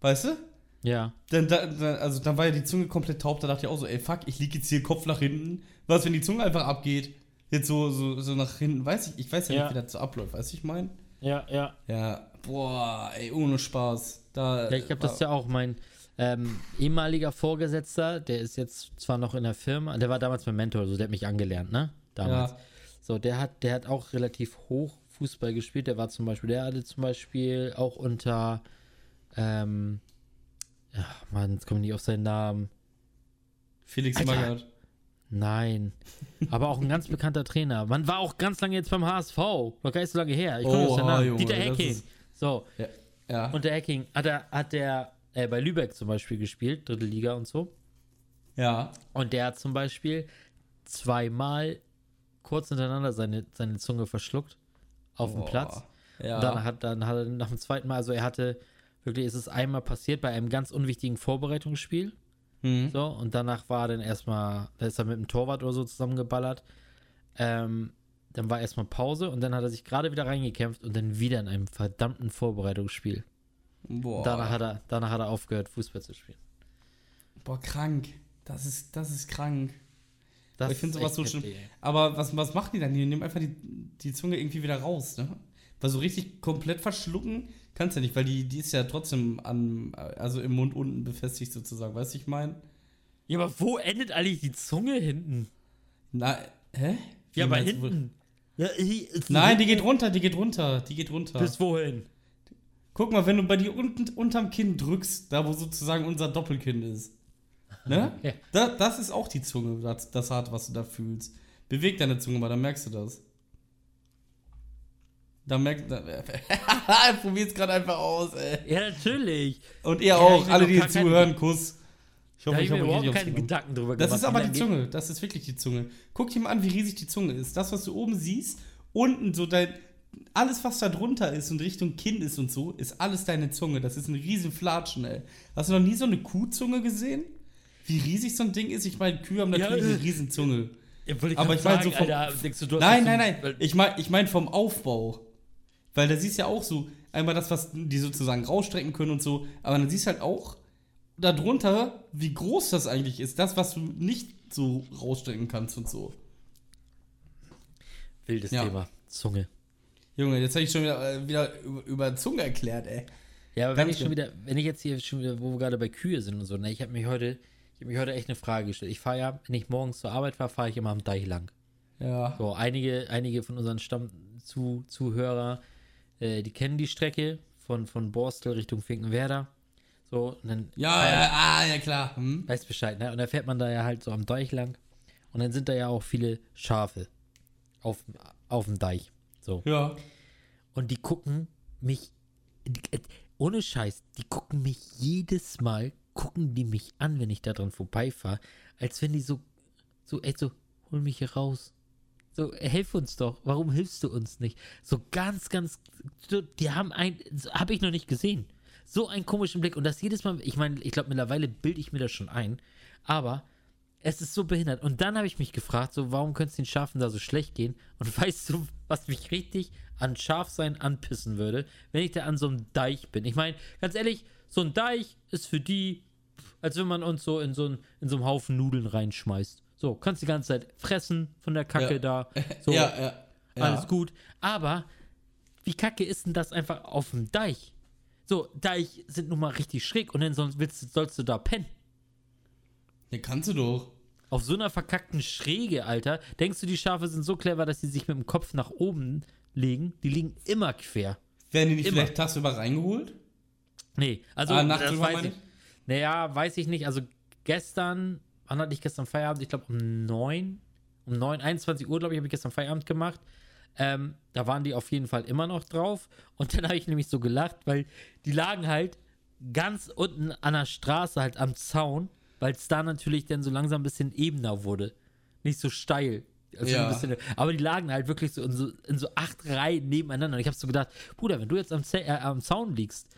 Weißt du? Ja. Dann, da, da, also dann war ja die Zunge komplett taub, da dachte ich auch so, ey fuck, ich liege jetzt hier Kopf nach hinten. Was, wenn die Zunge einfach abgeht? Jetzt so, so, so nach hinten, weiß ich, ich weiß ja, Ja. nicht, wie das so abläuft, weißt du, ich meine? Ja, ja. Ja, boah, ey, ohne Spaß. Da, Ja, ich glaube, das ja auch mein ähm, ehemaliger Vorgesetzter, der ist jetzt zwar noch in der Firma, der war damals mein Mentor, also der hat mich angelernt, ne? Damals. Ja. So, der hat, der hat auch relativ hoch Fußball gespielt. Der war zum Beispiel, der hatte zum Beispiel auch unter, ähm, ja, Mann, jetzt komme ich nicht auf seinen Namen. Felix Alter. Magath. Nein. Aber auch ein ganz bekannter Trainer. Man war auch ganz lange jetzt beim HSV. War gar nicht so lange her. Ich Oha, Namen. Junge, Dieter Hecking. ist- So, Ja. ja. unter Hacking hat er, hat der äh, bei Lübeck zum Beispiel gespielt, dritte Liga und so. ja. Und der hat zum Beispiel zweimal kurz hintereinander seine, seine Zunge verschluckt auf dem. Platz. Ja. Und dann hat, dann hat er nach dem zweiten Mal, also er hatte, wirklich ist es einmal passiert bei einem ganz unwichtigen Vorbereitungsspiel. Hm. So, und danach war dann erstmal, da ist er mit dem Torwart oder so zusammengeballert. Ähm, dann war erstmal Pause und dann hat er sich gerade wieder reingekämpft und dann wieder in einem verdammten Vorbereitungsspiel. Boah. Danach hat, er, danach hat er aufgehört, Fußball zu spielen. Boah, krank. Das ist, das ist krank. Das ich finde sowas so schlimm. ey. Aber was, was machen die dann? Die nehmen einfach die, die Zunge irgendwie wieder raus, ne? Weil so richtig komplett verschlucken kannst du ja nicht, weil die, die ist ja trotzdem an, also im Mund unten befestigt sozusagen, weißt du, ich meine? Ja, aber wo endet eigentlich die Zunge hinten? Na, hä? Wie Ja, aber hinten. Ja, Nein, die geht runter, die geht runter, die geht runter. Bis wohin? Guck mal, wenn du bei dir unten unterm Kinn drückst, da wo sozusagen unser Doppelkinn ist. Ne? Ja. da, das ist auch die Zunge, das, das hart, was du da fühlst. Beweg deine Zunge mal, dann merkst du das. Da merkst du. Probier's gerade einfach aus, ey. Ja, natürlich. Und ihr Ja, auch, alle, die keine- zuhören, Kuss. Ich Da hoffe, habe ich habe überhaupt keine Gedanken drüber Das gemacht. ist aber die Zunge, das ist wirklich die Zunge. Guck dir mal an, wie riesig die Zunge ist. Das, was du oben siehst, unten so dein. Alles, was da drunter ist und Richtung Kinn ist und so, ist alles deine Zunge. Das ist ein riesen Flatschen, ey. Hast du noch nie so eine Kuhzunge gesehen? Wie riesig so ein Ding ist? Ich meine, Kühe haben natürlich Ja, eine äh, riesen Zunge. Ich Aber ich meine so vom, Alter, denkst du, Nein, nein, nein. Ich meine ich mein vom Aufbau. Weil da siehst du ja auch so, einmal das, was die sozusagen rausstrecken können und so, aber dann siehst du halt auch darunter, wie groß das eigentlich ist. Das, was du nicht so rausstrecken kannst und so. Wildes Ja. Thema. Zunge. Junge, jetzt habe ich schon wieder, äh, wieder über, über Zunge erklärt, ey. Ja, aber wenn Danke. ich schon wieder, wenn ich jetzt hier schon wieder, wo wir gerade bei Kühe sind und so, ne, ich habe mich heute, ich habe mich heute echt eine Frage gestellt. Ich fahre ja, wenn ich morgens zur Arbeit fahre, fahre ich immer am Deich lang. Ja. So, einige, einige von unseren Stammzuhörer, äh, die kennen die Strecke von, von Borstel Richtung Finkenwerder. So, und dann Ja, ja, ah, ja, klar. Hm? Weiß Bescheid, ne? Und da fährt man da ja halt so am Deich lang. Und dann sind da ja auch viele Schafe auf, auf dem Deich. So. Ja. Und die gucken mich, die, äh, ohne Scheiß, die gucken mich jedes Mal, gucken die mich an, wenn ich da dran vorbeifahre, als wenn die so, so, ey, so, hol mich hier raus. So, helf uns doch. Warum hilfst du uns nicht? So ganz, ganz, so, die haben ein, so, habe ich noch nicht gesehen. So einen komischen Blick. Und das jedes Mal, ich meine, ich glaube, mittlerweile bilde ich mir das schon ein. Aber es ist so behindert. Und dann habe ich mich gefragt, so, warum könnte es den Schafen da so schlecht gehen? Und weißt du, was mich richtig an Schafsein anpissen würde, wenn ich da an so einem Deich bin? Ich meine, ganz ehrlich, so ein Deich ist für die, als wenn man uns so in so, ein, in so einen Haufen Nudeln reinschmeißt. So, kannst die ganze Zeit fressen von der Kacke Ja. da. So, ja, ja. ja. alles gut. Aber wie kacke ist denn das einfach auf dem Deich? So, Deich sind nun mal richtig schräg und dann sonst willst, sollst du da pennen. Ja, kannst du doch. Auf so einer verkackten Schräge, Alter. Denkst du, die Schafe sind so clever, dass sie sich mit dem Kopf nach oben legen? Die liegen immer quer. Werden die nicht Immer. vielleicht tagsüber reingeholt? Nee, also Ah, das weiß ich. Naja, weiß ich nicht. Also gestern, wann hatte ich gestern Feierabend? Ich glaube um 9, um 9, 21 Uhr, glaube ich, habe ich gestern Feierabend gemacht. Ähm, da waren die auf jeden Fall immer noch drauf. Und dann habe ich nämlich so gelacht, weil die lagen halt ganz unten an der Straße, halt am Zaun, weil es da natürlich dann so langsam ein bisschen ebener wurde. Nicht so steil. Also Ja. bisschen, aber die lagen halt wirklich so in, so in so acht Reihen nebeneinander. Und ich habe so gedacht, Bruder, wenn du jetzt am, Z äh, am Zaun liegst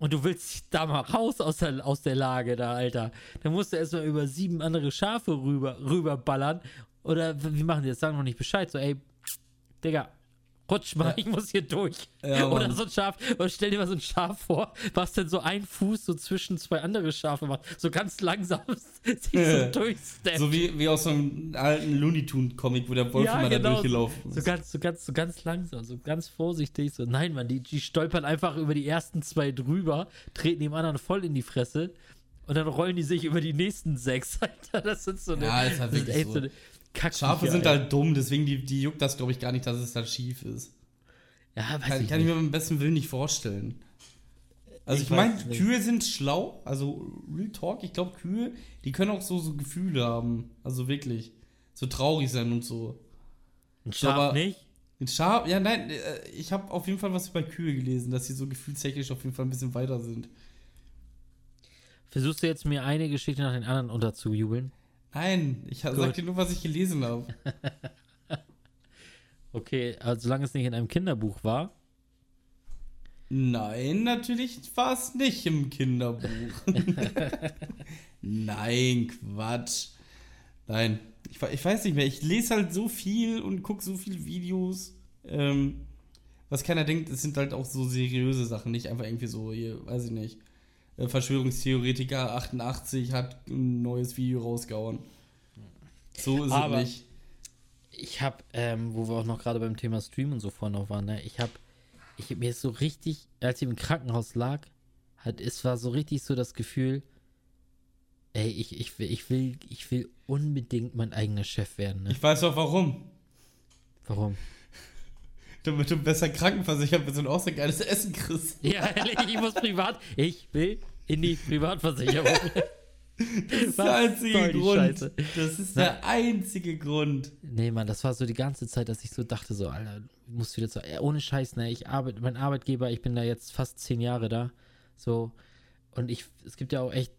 und du willst da mal raus aus der, aus der Lage da, Alter, dann musst du erstmal über sieben andere Schafe rüber, rüberballern. Oder wie machen die das? Sagen noch nicht Bescheid. So, ey, Digga, rutsch mal, Ja. ich muss hier durch. Ja, oder so ein Schaf, oder stell dir mal so ein Schaf vor, was denn so ein Fuß so zwischen zwei andere Schafe macht. So ganz langsam sich so durchsteppt. So wie, wie aus so einem alten Looney Tunes-Comic, wo der Wolf Ja, immer da genau. durchgelaufen So ist. ganz, so ganz, so ganz langsam, so ganz vorsichtig. So, nein, Mann, die, die stolpern einfach über die ersten zwei drüber, treten dem anderen voll in die Fresse und dann rollen die sich über die nächsten sechs. Alter, das sind so eine. Ja, ist halt wirklich echt so. so eine Kackviecher, Schafe sind ey. halt dumm, deswegen die, die juckt das, glaube ich, gar nicht, dass es da schief ist. Ja, weiß Kann, ich kann ich nicht. mir beim besten Willen nicht vorstellen. Also Ich ich, meine. Kühe sind schlau, also Real Talk, ich glaube Kühe, die können auch so, so Gefühle haben. Also wirklich. So traurig sein und so. Ein Schaf aber- nicht? Ein Schaf, ja nein, äh, ich habe auf jeden Fall was über Kühe gelesen, dass sie so gefühlstechnisch auf jeden Fall ein bisschen weiter sind. Versuchst du jetzt mir eine Geschichte nach den anderen unterzujubeln? Nein, ich Gut. sag dir nur, was ich gelesen habe. Okay, also solange es nicht in einem Kinderbuch war. Nein, natürlich war es nicht im Kinderbuch. Nein, Quatsch. Nein, ich, ich weiß nicht mehr. Ich lese halt so viel und gucke so viele Videos. Ähm, was keiner denkt, es sind halt auch so seriöse Sachen, nicht einfach irgendwie so, hier, weiß ich nicht. Äh, Verschwörungstheoretiker 88 hat ein neues Video rausgehauen. So ist Aber- es nicht. Ich habe, ähm, wo wir auch noch gerade beim Thema Stream und so vorhin noch waren, ne, ich habe, ich mir ist so richtig, als ich im Krankenhaus lag, hat, es war so richtig so das Gefühl, ey, ich, ich will, ich will, ich will unbedingt mein eigener Chef werden. Ne? Ich weiß auch warum. Warum? Damit du besser krankenversichert bist und auch so geiles Essen kriegst. Ja, ehrlich, ich muss privat, ich will in die Privatversicherung. Das ist Was der einzige Grund. Scheiße? Das ist der einzige Grund. Nee, Mann, das war so die ganze Zeit, dass ich so dachte, so, Alter, du musst wieder zu. Ohne Scheiß, ne, ich arbeite, mein Arbeitgeber, ich bin da jetzt fast zehn Jahre da. So. Und ich, es gibt ja auch echt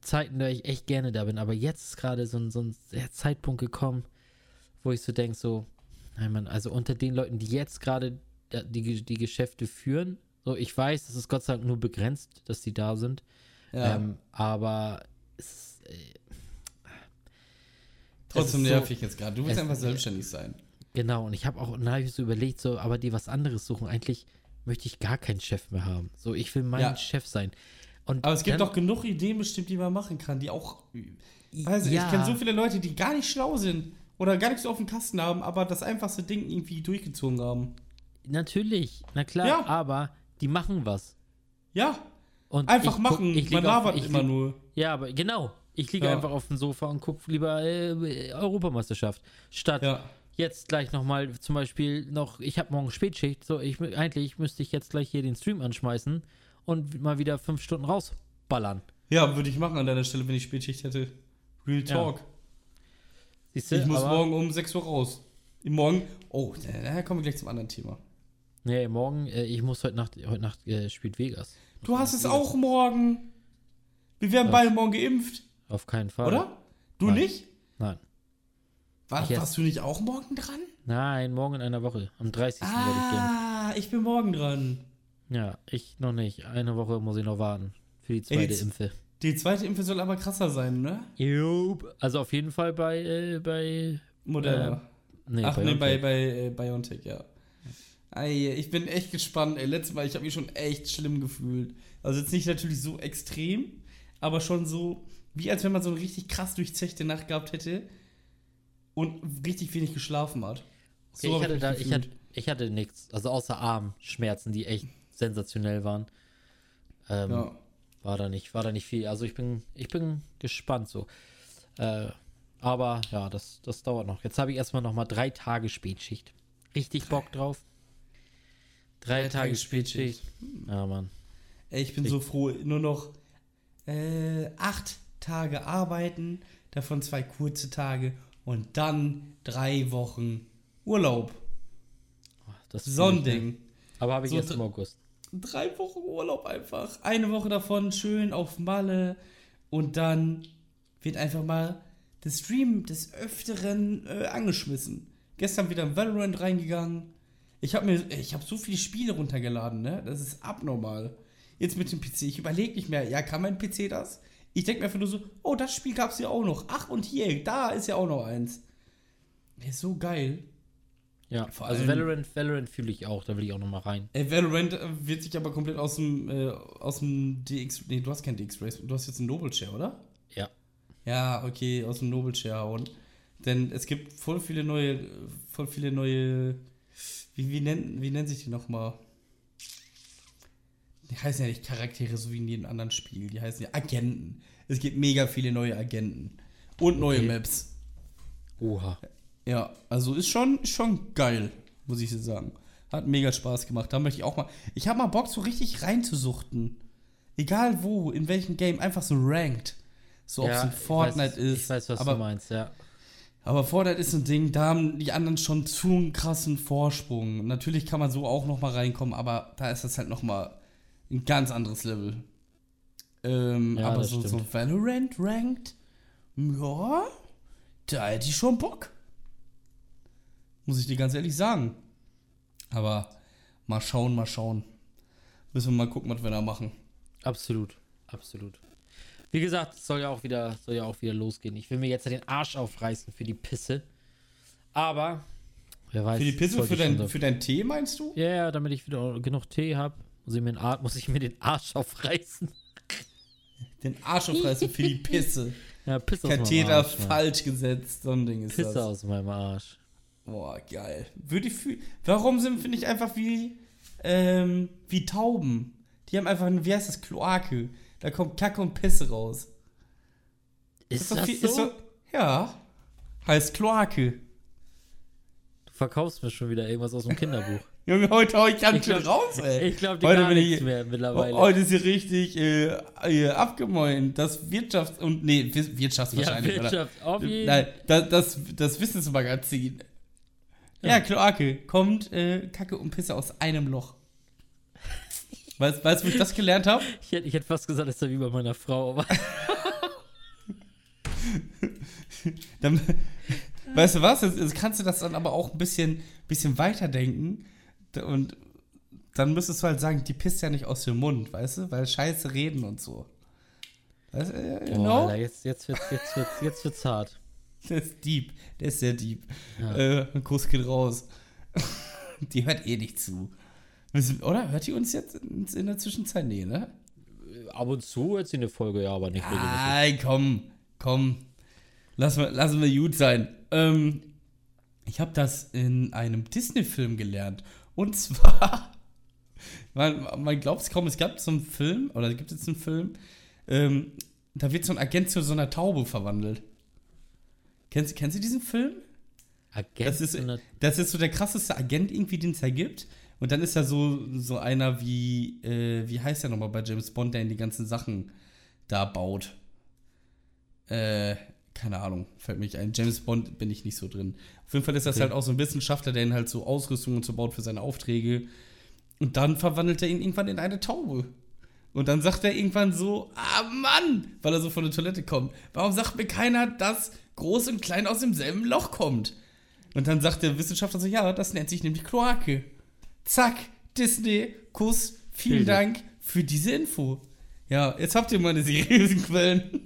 Zeiten, da ich echt gerne da bin. Aber jetzt ist gerade so ein, so ein Zeitpunkt gekommen, wo ich so denke, so, nein, Mann, also unter den Leuten, die jetzt gerade die, die Geschäfte führen, so, ich weiß, das ist Gott sei Dank nur begrenzt, dass die da sind. Ja. Ähm, aber es, äh, Trotzdem ist nerv so- jetzt gerade. Du willst es- einfach selbstständig sein. Genau, und ich habe auch, habe ich so überlegt, so, aber die was anderes suchen. Eigentlich möchte ich gar keinen Chef mehr haben. So, ich will mein Ja. Chef sein. Und Aber es gibt doch genug Ideen bestimmt, die man machen kann, die auch. Weiß ich, Ja. ich kenne so viele Leute, die gar nicht schlau sind oder gar nichts auf dem Kasten haben, aber das einfachste Ding irgendwie durchgezogen haben. Natürlich, na klar, Ja. aber die machen was. Ja, Und einfach ich guck- machen. ich man lieg auf- labert ich immer nur. Ja, aber genau. Ich liege Ja. einfach auf dem Sofa und gucke lieber äh, Europameisterschaft. Statt Ja. jetzt gleich nochmal zum Beispiel noch, ich habe morgen Spätschicht, so ich eigentlich müsste ich jetzt gleich hier den Stream anschmeißen und mal wieder fünf Stunden rausballern. Ja, würde ich machen an deiner Stelle, wenn ich Spätschicht hätte. Real Ja. Talk. Siehst du? Ich muss morgen um 6 Uhr raus. Morgen. Oh, da kommen wir gleich zum anderen Thema. Nee, morgen, äh, ich muss heute Nacht, heute Nacht äh, spielt Vegas. Du hast es auch morgen. Wir werden beide morgen geimpft, Auf keinen Fall. oder? Du Nein. nicht? Nein. War, Ich jetzt- warst du nicht auch morgen dran? Nein, morgen in einer Woche. Am 30. werde ich gehen. Ah, ich bin morgen dran. Ja, ich noch nicht. Eine Woche muss ich noch warten. Für die zweite jetzt- Impfe. Die zweite Impfe soll aber krasser sein, ne? Jupp. Also auf jeden Fall bei, äh, bei. Moderna. Nee, Ach nee, BioNTech. bei, bei äh, BioNTech, ja. Ei, ich bin echt gespannt, ey. Letztes Mal, ich habe mich schon echt schlimm gefühlt. Also jetzt nicht natürlich so extrem, aber schon so, wie als wenn man so eine richtig krass durchzechte Nacht gehabt hätte und richtig wenig geschlafen hat. Okay, hab ich, hatte da, ich, hatte, ich hatte nichts. Also außer Armschmerzen, die echt sensationell waren. Ähm, Ja. War da nicht, war da nicht viel. Also ich bin, ich bin gespannt so. Äh, aber ja, das, das dauert noch. Jetzt habe ich erstmal noch mal drei Tage Spätschicht. Richtig Bock drauf. Drei, Drei Tage, Spätschicht. Ja, Mann. Ey, ich bin so froh, nur noch äh, acht Tage arbeiten, davon zwei kurze Tage und dann drei Wochen Urlaub. Das ich, So ein ne? Ding. Aber habe ich So jetzt im August. Drei Wochen Urlaub einfach. Eine Woche davon schön auf Malle und dann wird einfach mal der Stream des Öfteren äh, angeschmissen. Gestern wieder in Valorant reingegangen. Ich habe mir, ich habe so viele Spiele runtergeladen, ne? Das ist abnormal. Jetzt mit dem PC. Ich überlege nicht mehr, ja, kann mein PC das? Ich denke mir einfach nur so, oh, das Spiel gab es ja auch noch. Ach, und hier, da ist ja auch noch eins. Der ist so geil. Ja, Vor also allem- Valorant, Valorant fühle ich auch. Da will ich auch noch mal rein. Ey, Valorant äh, wird sich aber komplett aus dem, äh, aus dem DX, nee, du hast kein DX Race, du hast jetzt einen Noble Share, oder? Ja. Ja, okay, aus dem Noble Share hauen. Denn es gibt voll viele neue, voll viele neue, wie, wie, nennen, wie nennen sich die nochmal? Die heißen ja nicht Charaktere, so wie in jedem anderen Spiel, die heißen ja Agenten. Es gibt mega viele neue Agenten. Und neue Okay. Maps. Oha. Ja, also ist schon, schon geil, muss ich so sagen. Hat mega Spaß gemacht. Da möchte ich auch mal. Ich habe mal Bock, so richtig reinzusuchten. Egal wo, in welchem Game, einfach so ranked. So, ob es in ich Fortnite weiß, ist. Ich weiß, was aber, du meinst, ja. Aber Fortnite ist ein Ding, da haben die anderen schon zu einen krassen Vorsprung. Natürlich kann man so auch noch mal reinkommen, aber da ist das halt noch mal ein ganz anderes Level. Ähm, Ja, aber so, so. Valorant ranked, ja, da hätte ich schon Bock. Muss ich dir ganz ehrlich sagen. Aber mal schauen, mal schauen. Müssen wir mal gucken, was wir da machen. Absolut, absolut. Wie gesagt, es soll ja auch wieder, soll ja auch wieder losgehen. Ich will mir jetzt den Arsch aufreißen für die Pisse. Aber, wer weiß. Für die Pisse, für ich schon dein, so- für dein Tee, meinst du? Ja, ja, damit ich wieder genug Tee habe, muss, ich mir den Ar- muss ich mir den Arsch aufreißen. Den Arsch aufreißen für die Pisse. Ja, Pisse aus meinem Katheter Arsch. Falsch gesetzt, so ein Ding ist Pisse das. aus meinem Arsch. Boah, geil. Würde ich fühlen. Warum sind, finde ich, einfach wie, ähm, wie Tauben? Die haben einfach, eine- wie heißt das, Kloake. Da kommt Kacke und Pisse raus. Ist doch das viel- so? doch- ja. Heißt Kloake. Du verkaufst mir schon wieder irgendwas aus dem Kinderbuch. Junge, heute hau ich ganz schön raus, ey. Ich glaube Heute bin nichts ich- mehr mittlerweile. Heute ist hier richtig äh, äh, abgemäunt. Das Wirtschafts- und, nee, Wir- Wirtschafts ja, wahrscheinlich, oder? Wirtschaft, auf jeden Nein, das, das, das Wissensmagazin. Ja, Ja. Kloake. Kommt äh, Kacke und Pisse aus einem Loch. Weißt du, wo ich das gelernt habe? Ich hätte, ich hätte fast gesagt, das ist ja wie bei meiner Frau, aber Dann, weißt du was? Jetzt, jetzt kannst du das dann aber auch ein bisschen, bisschen weiterdenken. Und dann müsstest du halt sagen, die pisst ja nicht aus dem Mund, weißt du? Weil Scheiße reden und so. Weißt du, äh, Boah, genau? Alter, jetzt, jetzt, wird's, jetzt, wird's, jetzt wird's hart. Der ist deep. Der ist sehr deep. Ja. Äh, ein Kuss geht raus. die hört eh nicht zu. Oder? Hört die uns jetzt in der Zwischenzeit? Nee, ne? Ab und zu hört sie eine Folge, ja, aber nicht. Nein, komm, komm. Lass mal, lassen wir gut sein. Ähm, ich habe das in einem Disney-Film gelernt. Und zwar, man, man glaubt es kaum, es gab so einen Film, oder gibt es einen Film, ähm, da wird so ein Agent zu so einer Taube verwandelt. Kennst, kennst du diesen Film? Agent Das ist, das ist so der krasseste Agent irgendwie, den es da gibt. Und dann ist da so, so einer wie, äh, wie heißt der nochmal bei James Bond, der in die ganzen Sachen da baut. Äh, keine Ahnung, fällt mir nicht ein. James Bond bin ich nicht so drin. Auf jeden Fall ist das Okay. halt auch so ein Wissenschaftler, der ihn halt so Ausrüstung und so baut für seine Aufträge. Und dann verwandelt er ihn irgendwann in eine Taube. Und dann sagt er irgendwann so, ah Mann, weil er so von der Toilette kommt. Warum sagt mir keiner, dass groß und klein aus demselben Loch kommt? Und dann sagt der Wissenschaftler so, ja, das nennt sich nämlich Kloake. Zack, Disney, Kuss, vielen Bilde. Dank für diese Info. Ja, jetzt habt ihr meine seriösen Quellen.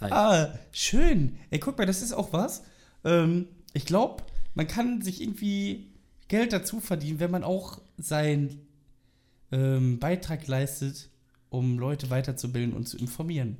Ah, schön. Ey, guck mal, das ist auch was. Ähm, ich glaube, man kann sich irgendwie Geld dazu verdienen, wenn man auch seinen ähm, Beitrag leistet, um Leute weiterzubilden und zu informieren.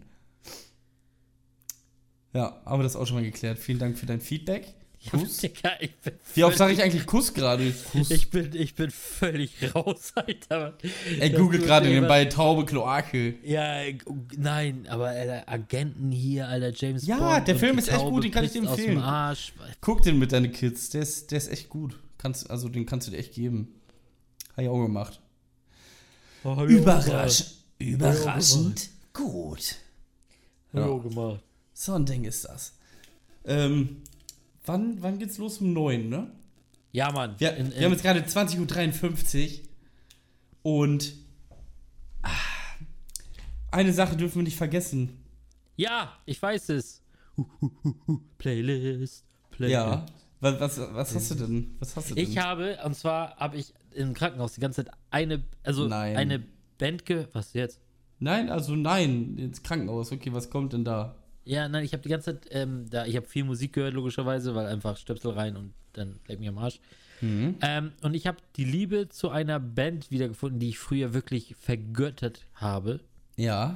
Ja, haben wir das auch schon mal geklärt. Vielen Dank für dein Feedback. Kuss. Digga, ich bin Wie oft sage ich eigentlich Kuss gerade? Kuss. Ich bin, ich bin völlig raus, Alter. Er googelt tut gerade mir nebenbei Taube Kloake. Ja, äh, nein, aber Alter, Agenten hier, Alter, James Ja, Bond. der und Film ist echt Taube gut, den kann ich dir empfehlen. Guck den mit deinen Kids, der ist, der ist echt gut. Kannst, also den kannst du dir echt geben. Habe ich auch gemacht. Oh, Überrasch überraschend überraschend gut. Ja. Ja. gemacht. So ein Ding ist das. Ähm, wann, wann geht's los? Um 9, ne? Ja, Mann. Wir, in, wir haben jetzt gerade 20.53 Uhr und ah, eine Sache dürfen wir nicht vergessen. ja, ich weiß es. Playlist, Playlist. Ja. Was, was, was hast du denn? Was hast du denn? Ich habe, und zwar habe ich im Krankenhaus die ganze Zeit eine, also Nein. eine Band ge... Was jetzt? nein, also nein, ins Krankenhaus. Okay, was kommt denn da? Ja, nein, ich habe die ganze Zeit, ähm, da, ich habe viel Musik gehört, logischerweise, weil einfach Stöpsel rein und dann leck mich am Arsch. Mhm. Ähm, und ich habe die Liebe zu einer Band wiedergefunden, die ich früher wirklich vergöttert habe. Ja.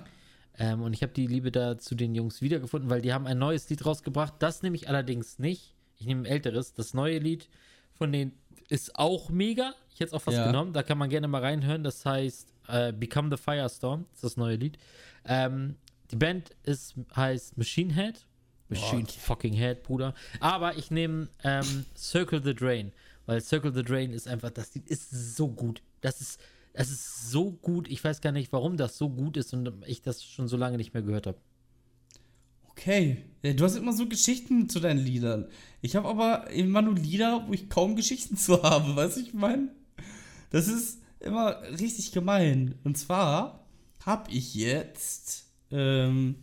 Ähm, und ich habe die Liebe da zu den Jungs wiedergefunden, weil die haben ein neues Lied rausgebracht. Das nehme ich allerdings nicht. Ich nehme ein älteres. Das neue Lied von denen ist auch mega. Ich hätte es auch fast Ja. genommen. Da kann man gerne mal reinhören. Das heißt äh, Become the Firestorm. Das ist das neue Lied. Ähm, die Band ist, heißt Machine Head. Machine Okay. fucking Head, Bruder. Aber ich nehme ähm, Circle the Drain. Weil Circle the Drain ist einfach, das Lied ist so gut. Das ist, das ist so gut. Ich weiß gar nicht, warum das so gut ist und ich das schon so lange nicht mehr gehört habe. Okay. Du hast immer so Geschichten zu deinen Liedern. Ich habe aber immer nur Lieder, wo ich kaum Geschichten zu habe, weißt du, ich meine? Das ist immer richtig gemein. Und zwar habe ich jetzt, ähm,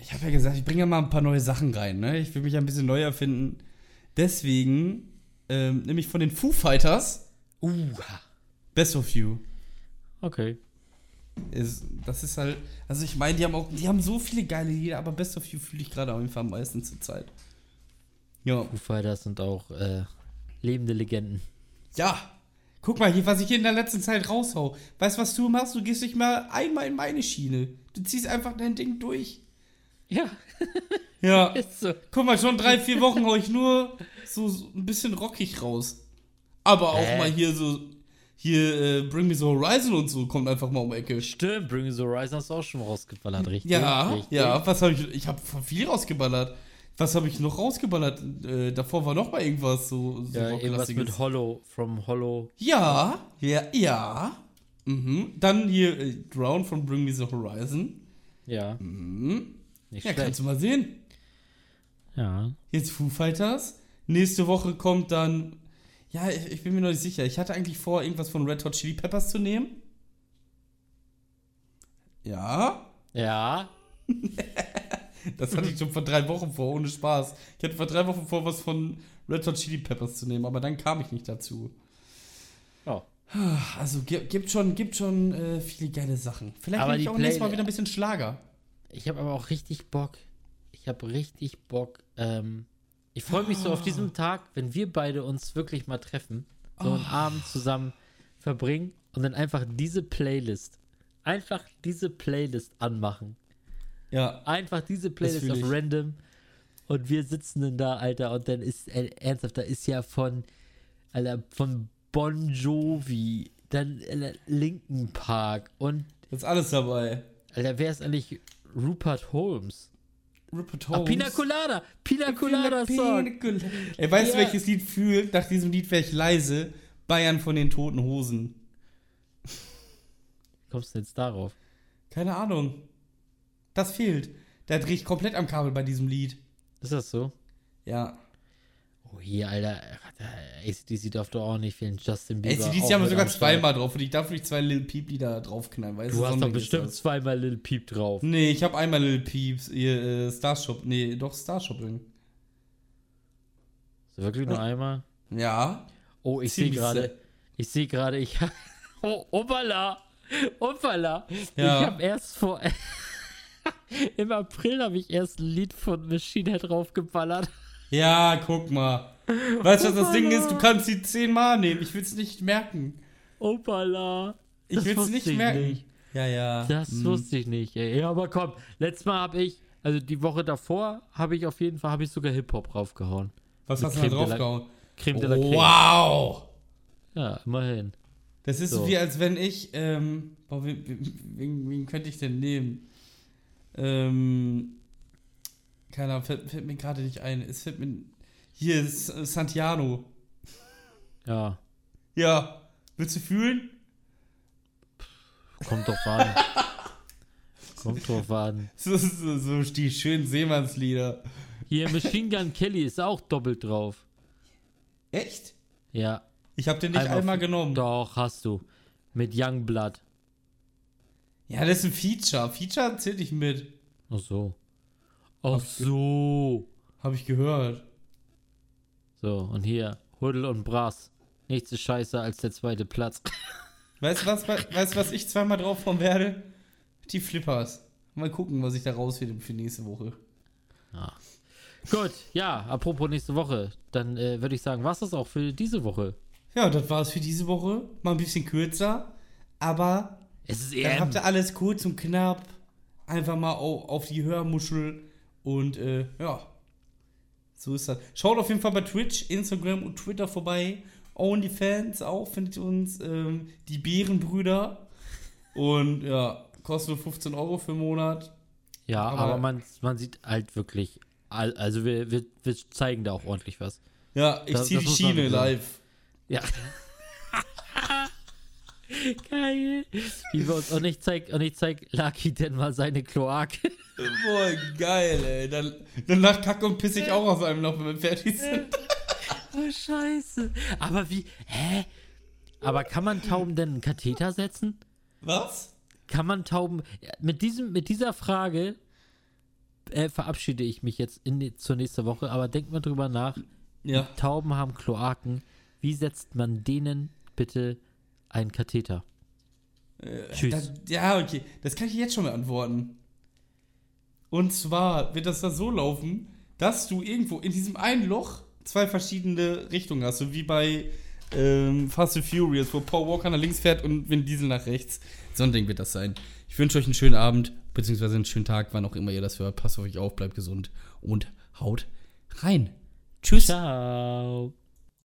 ich habe ja gesagt, ich bringe ja mal ein paar neue Sachen rein, ne? Ich will mich ja ein bisschen neu erfinden. Deswegen, ähm, nämlich von den Foo Fighters, Uh, Best of You. okay. Ist, das ist halt, also ich meine, die haben auch, die haben so viele geile Lieder, aber Best of You fühle ich gerade auf jeden Fall am meisten zur Zeit. Ja. Foo Fighters sind auch äh, lebende Legenden. Ja. Guck mal hier, was ich hier in der letzten Zeit raushau. Weißt du, was du machst? Du gehst nicht mal einmal in meine Schiene. Du ziehst einfach dein Ding durch. Ja, Ja. ist so. Guck mal, schon drei, vier Wochen hau ich nur so, so ein bisschen rockig raus. Aber auch Hä? mal hier so, hier, äh, Bring Me the Horizon und so kommt einfach mal um die Ecke. Stimmt, Bring the Horizon hast du auch schon rausgeballert, richtig? Ja, richtig. ja, was habe ich, ich habe viel rausgeballert. Was habe ich noch rausgeballert? Äh, davor war noch mal irgendwas so, so Ja, irgendwas mit Hollow, from Hollow. Ja, ja, ja. Mhm. Dann hier äh, Drown von Bring Me the Horizon. Ja, Mhm. nicht Ja, schlecht. kannst du mal sehen. Ja. Jetzt Foo Fighters. Nächste Woche kommt dann. Ja, ich, ich bin mir noch nicht sicher. Ich hatte eigentlich vor, irgendwas von Red Hot Chili Peppers zu nehmen. Ja. Ja, Das hatte ich schon vor drei Wochen vor, ohne Spaß. Ich hatte vor drei Wochen vor, was von Red Hot Chili Peppers zu nehmen, aber dann kam ich nicht dazu. ja. Also gi- gibt schon, gibt schon äh, viele geile Sachen. Vielleicht Aber ich auch nächstes Mal Play- wieder ein bisschen Schlager. Ich habe aber auch richtig Bock. ich habe richtig Bock. Ähm, ich freue mich so auf Ah. diesen Tag, wenn wir beide uns wirklich mal treffen, so einen Ah. Abend zusammen verbringen und dann einfach diese Playlist, einfach diese Playlist anmachen. Ja. Einfach diese Playlist auf ich. random und wir sitzen dann da, Alter, und dann ist, äh, ernsthaft, da ist ja von, Alter, von Bon Jovi, dann Linkin Park und, Ist alles dabei. Alter, wer ist eigentlich Rupert Holmes? Rupert Ah, Pina Colada, Pina Colada Song. Pina Colada. Ey, weißt du, Ja. welches Lied fühlt? Nach diesem Lied wäre ich leise. Bayern von den Toten Hosen. Wie kommst du jetzt darauf? Keine Ahnung. Das fehlt. Da drehe ich komplett am Kabel bei diesem Lied. Ist das so? Ja. Oh, hier, Alter, ACDC darf doch auch nicht fehlen. Justin Bieber. ACDC haben wir sogar zweimal drauf und ich darf nicht zwei Lil Peep Lieder draufknallen, weißt Du hast doch bestimmt zweimal Lil Peep drauf. Nee, ich habe einmal Lil Peeps, ihr äh, Starshop. Nee, doch Starshopping. So wirklich nur einmal? Ja. Oh, ich sehe gerade. Ich sehe gerade, ich. Oh, Opala! Opala! Ja. Ich habe erst vor. Im April habe ich erst ein Lied von Machine Head draufgeballert. Ja, guck mal. Weißt du, was das Ding ist? Du kannst sie zehnmal nehmen. Ich will's nicht merken. Opala! Ich will's wusste nicht ich merken. nicht. Ja, ja. Das Hm. wusste ich nicht. Ey. Ja, aber komm, letztes Mal habe ich, also die Woche davor, habe ich auf jeden Fall, habe ich sogar Hip-Hop draufgehauen. Was mit hast du da draufgehauen? Creme de la Creme. Wow! Ja, immerhin. Das ist so. So. wie, als wenn ich, ähm, boah, wen, wen, wen könnte ich denn nehmen? Ähm, keine Ahnung, fällt, fällt mir gerade nicht ein. Es fällt mir, hier ist Santiano. Ja, Ja, willst du fühlen? kommt drauf an. kommt drauf an. So, so, so die schönen Seemannslieder. Hier, Machine Gun Kelly ist auch doppelt drauf. Echt? Ja, Ich habe den nicht Einmal einmal, genommen. doch, hast du. Mit Youngblood. Ja, das ist ein Feature. Feature zählt nicht mit. Ach so. Ach so. Habe ich gehört. So, und hier, Huddle und Brass. Nichts ist scheiße als der zweite Platz. Weißt du, was, weißt, was ich zweimal draufhauen werde? Die Flippers. Mal gucken, was ich da rausfinde für nächste Woche. Gut, ja, apropos nächste Woche. Dann äh, würde ich sagen, was das auch für diese Woche? Ja, das war's für diese Woche. Mal ein bisschen kürzer. Aber Es ist dann EM. habt ihr alles kurz und knapp. Einfach mal au- auf die Hörmuschel. Und äh, ja. So ist das. Schaut auf jeden Fall bei Twitch, Instagram und Twitter vorbei. OnlyFans auch, findet uns. Ähm, die Bärenbrüder. Und ja, kostet nur 15 Euro für einen Monat. Ja, Aber- aber, man, man sieht halt wirklich, also wir, wir, wir zeigen da auch ordentlich was. Ja, ich Das- zieh das die Schiene live. Ja. Geil. Wie wir uns, und ich zeig, und ich zeig Lucky denn mal seine Kloake. Boah, geil, ey. Dann, danach kacke und pisse ich auch aus einem noch, wenn wir fertig sind. Oh, scheiße. Aber wie, hä? Aber kann man Tauben denn einen Katheter setzen? Was? Kann man Tauben, mit diesem, mit dieser Frage äh, verabschiede ich mich jetzt in die, zur nächsten Woche, aber denkt mal drüber nach. Ja. Tauben haben Kloaken. Wie setzt man denen bitte einen Katheter? Tschüss. Das, ja, okay. Das kann ich jetzt schon beantworten. Und zwar wird das da so laufen, dass du irgendwo in diesem einen Loch zwei verschiedene Richtungen hast. So wie bei ähm, Fast and Furious, wo Paul Walker nach links fährt und Vin Diesel nach rechts. So ein Ding wird das sein. Ich wünsche euch einen schönen Abend, beziehungsweise einen schönen Tag, wann auch immer ihr das hört. Passt auf euch auf, bleibt gesund und haut rein. Tschüss. Ciao.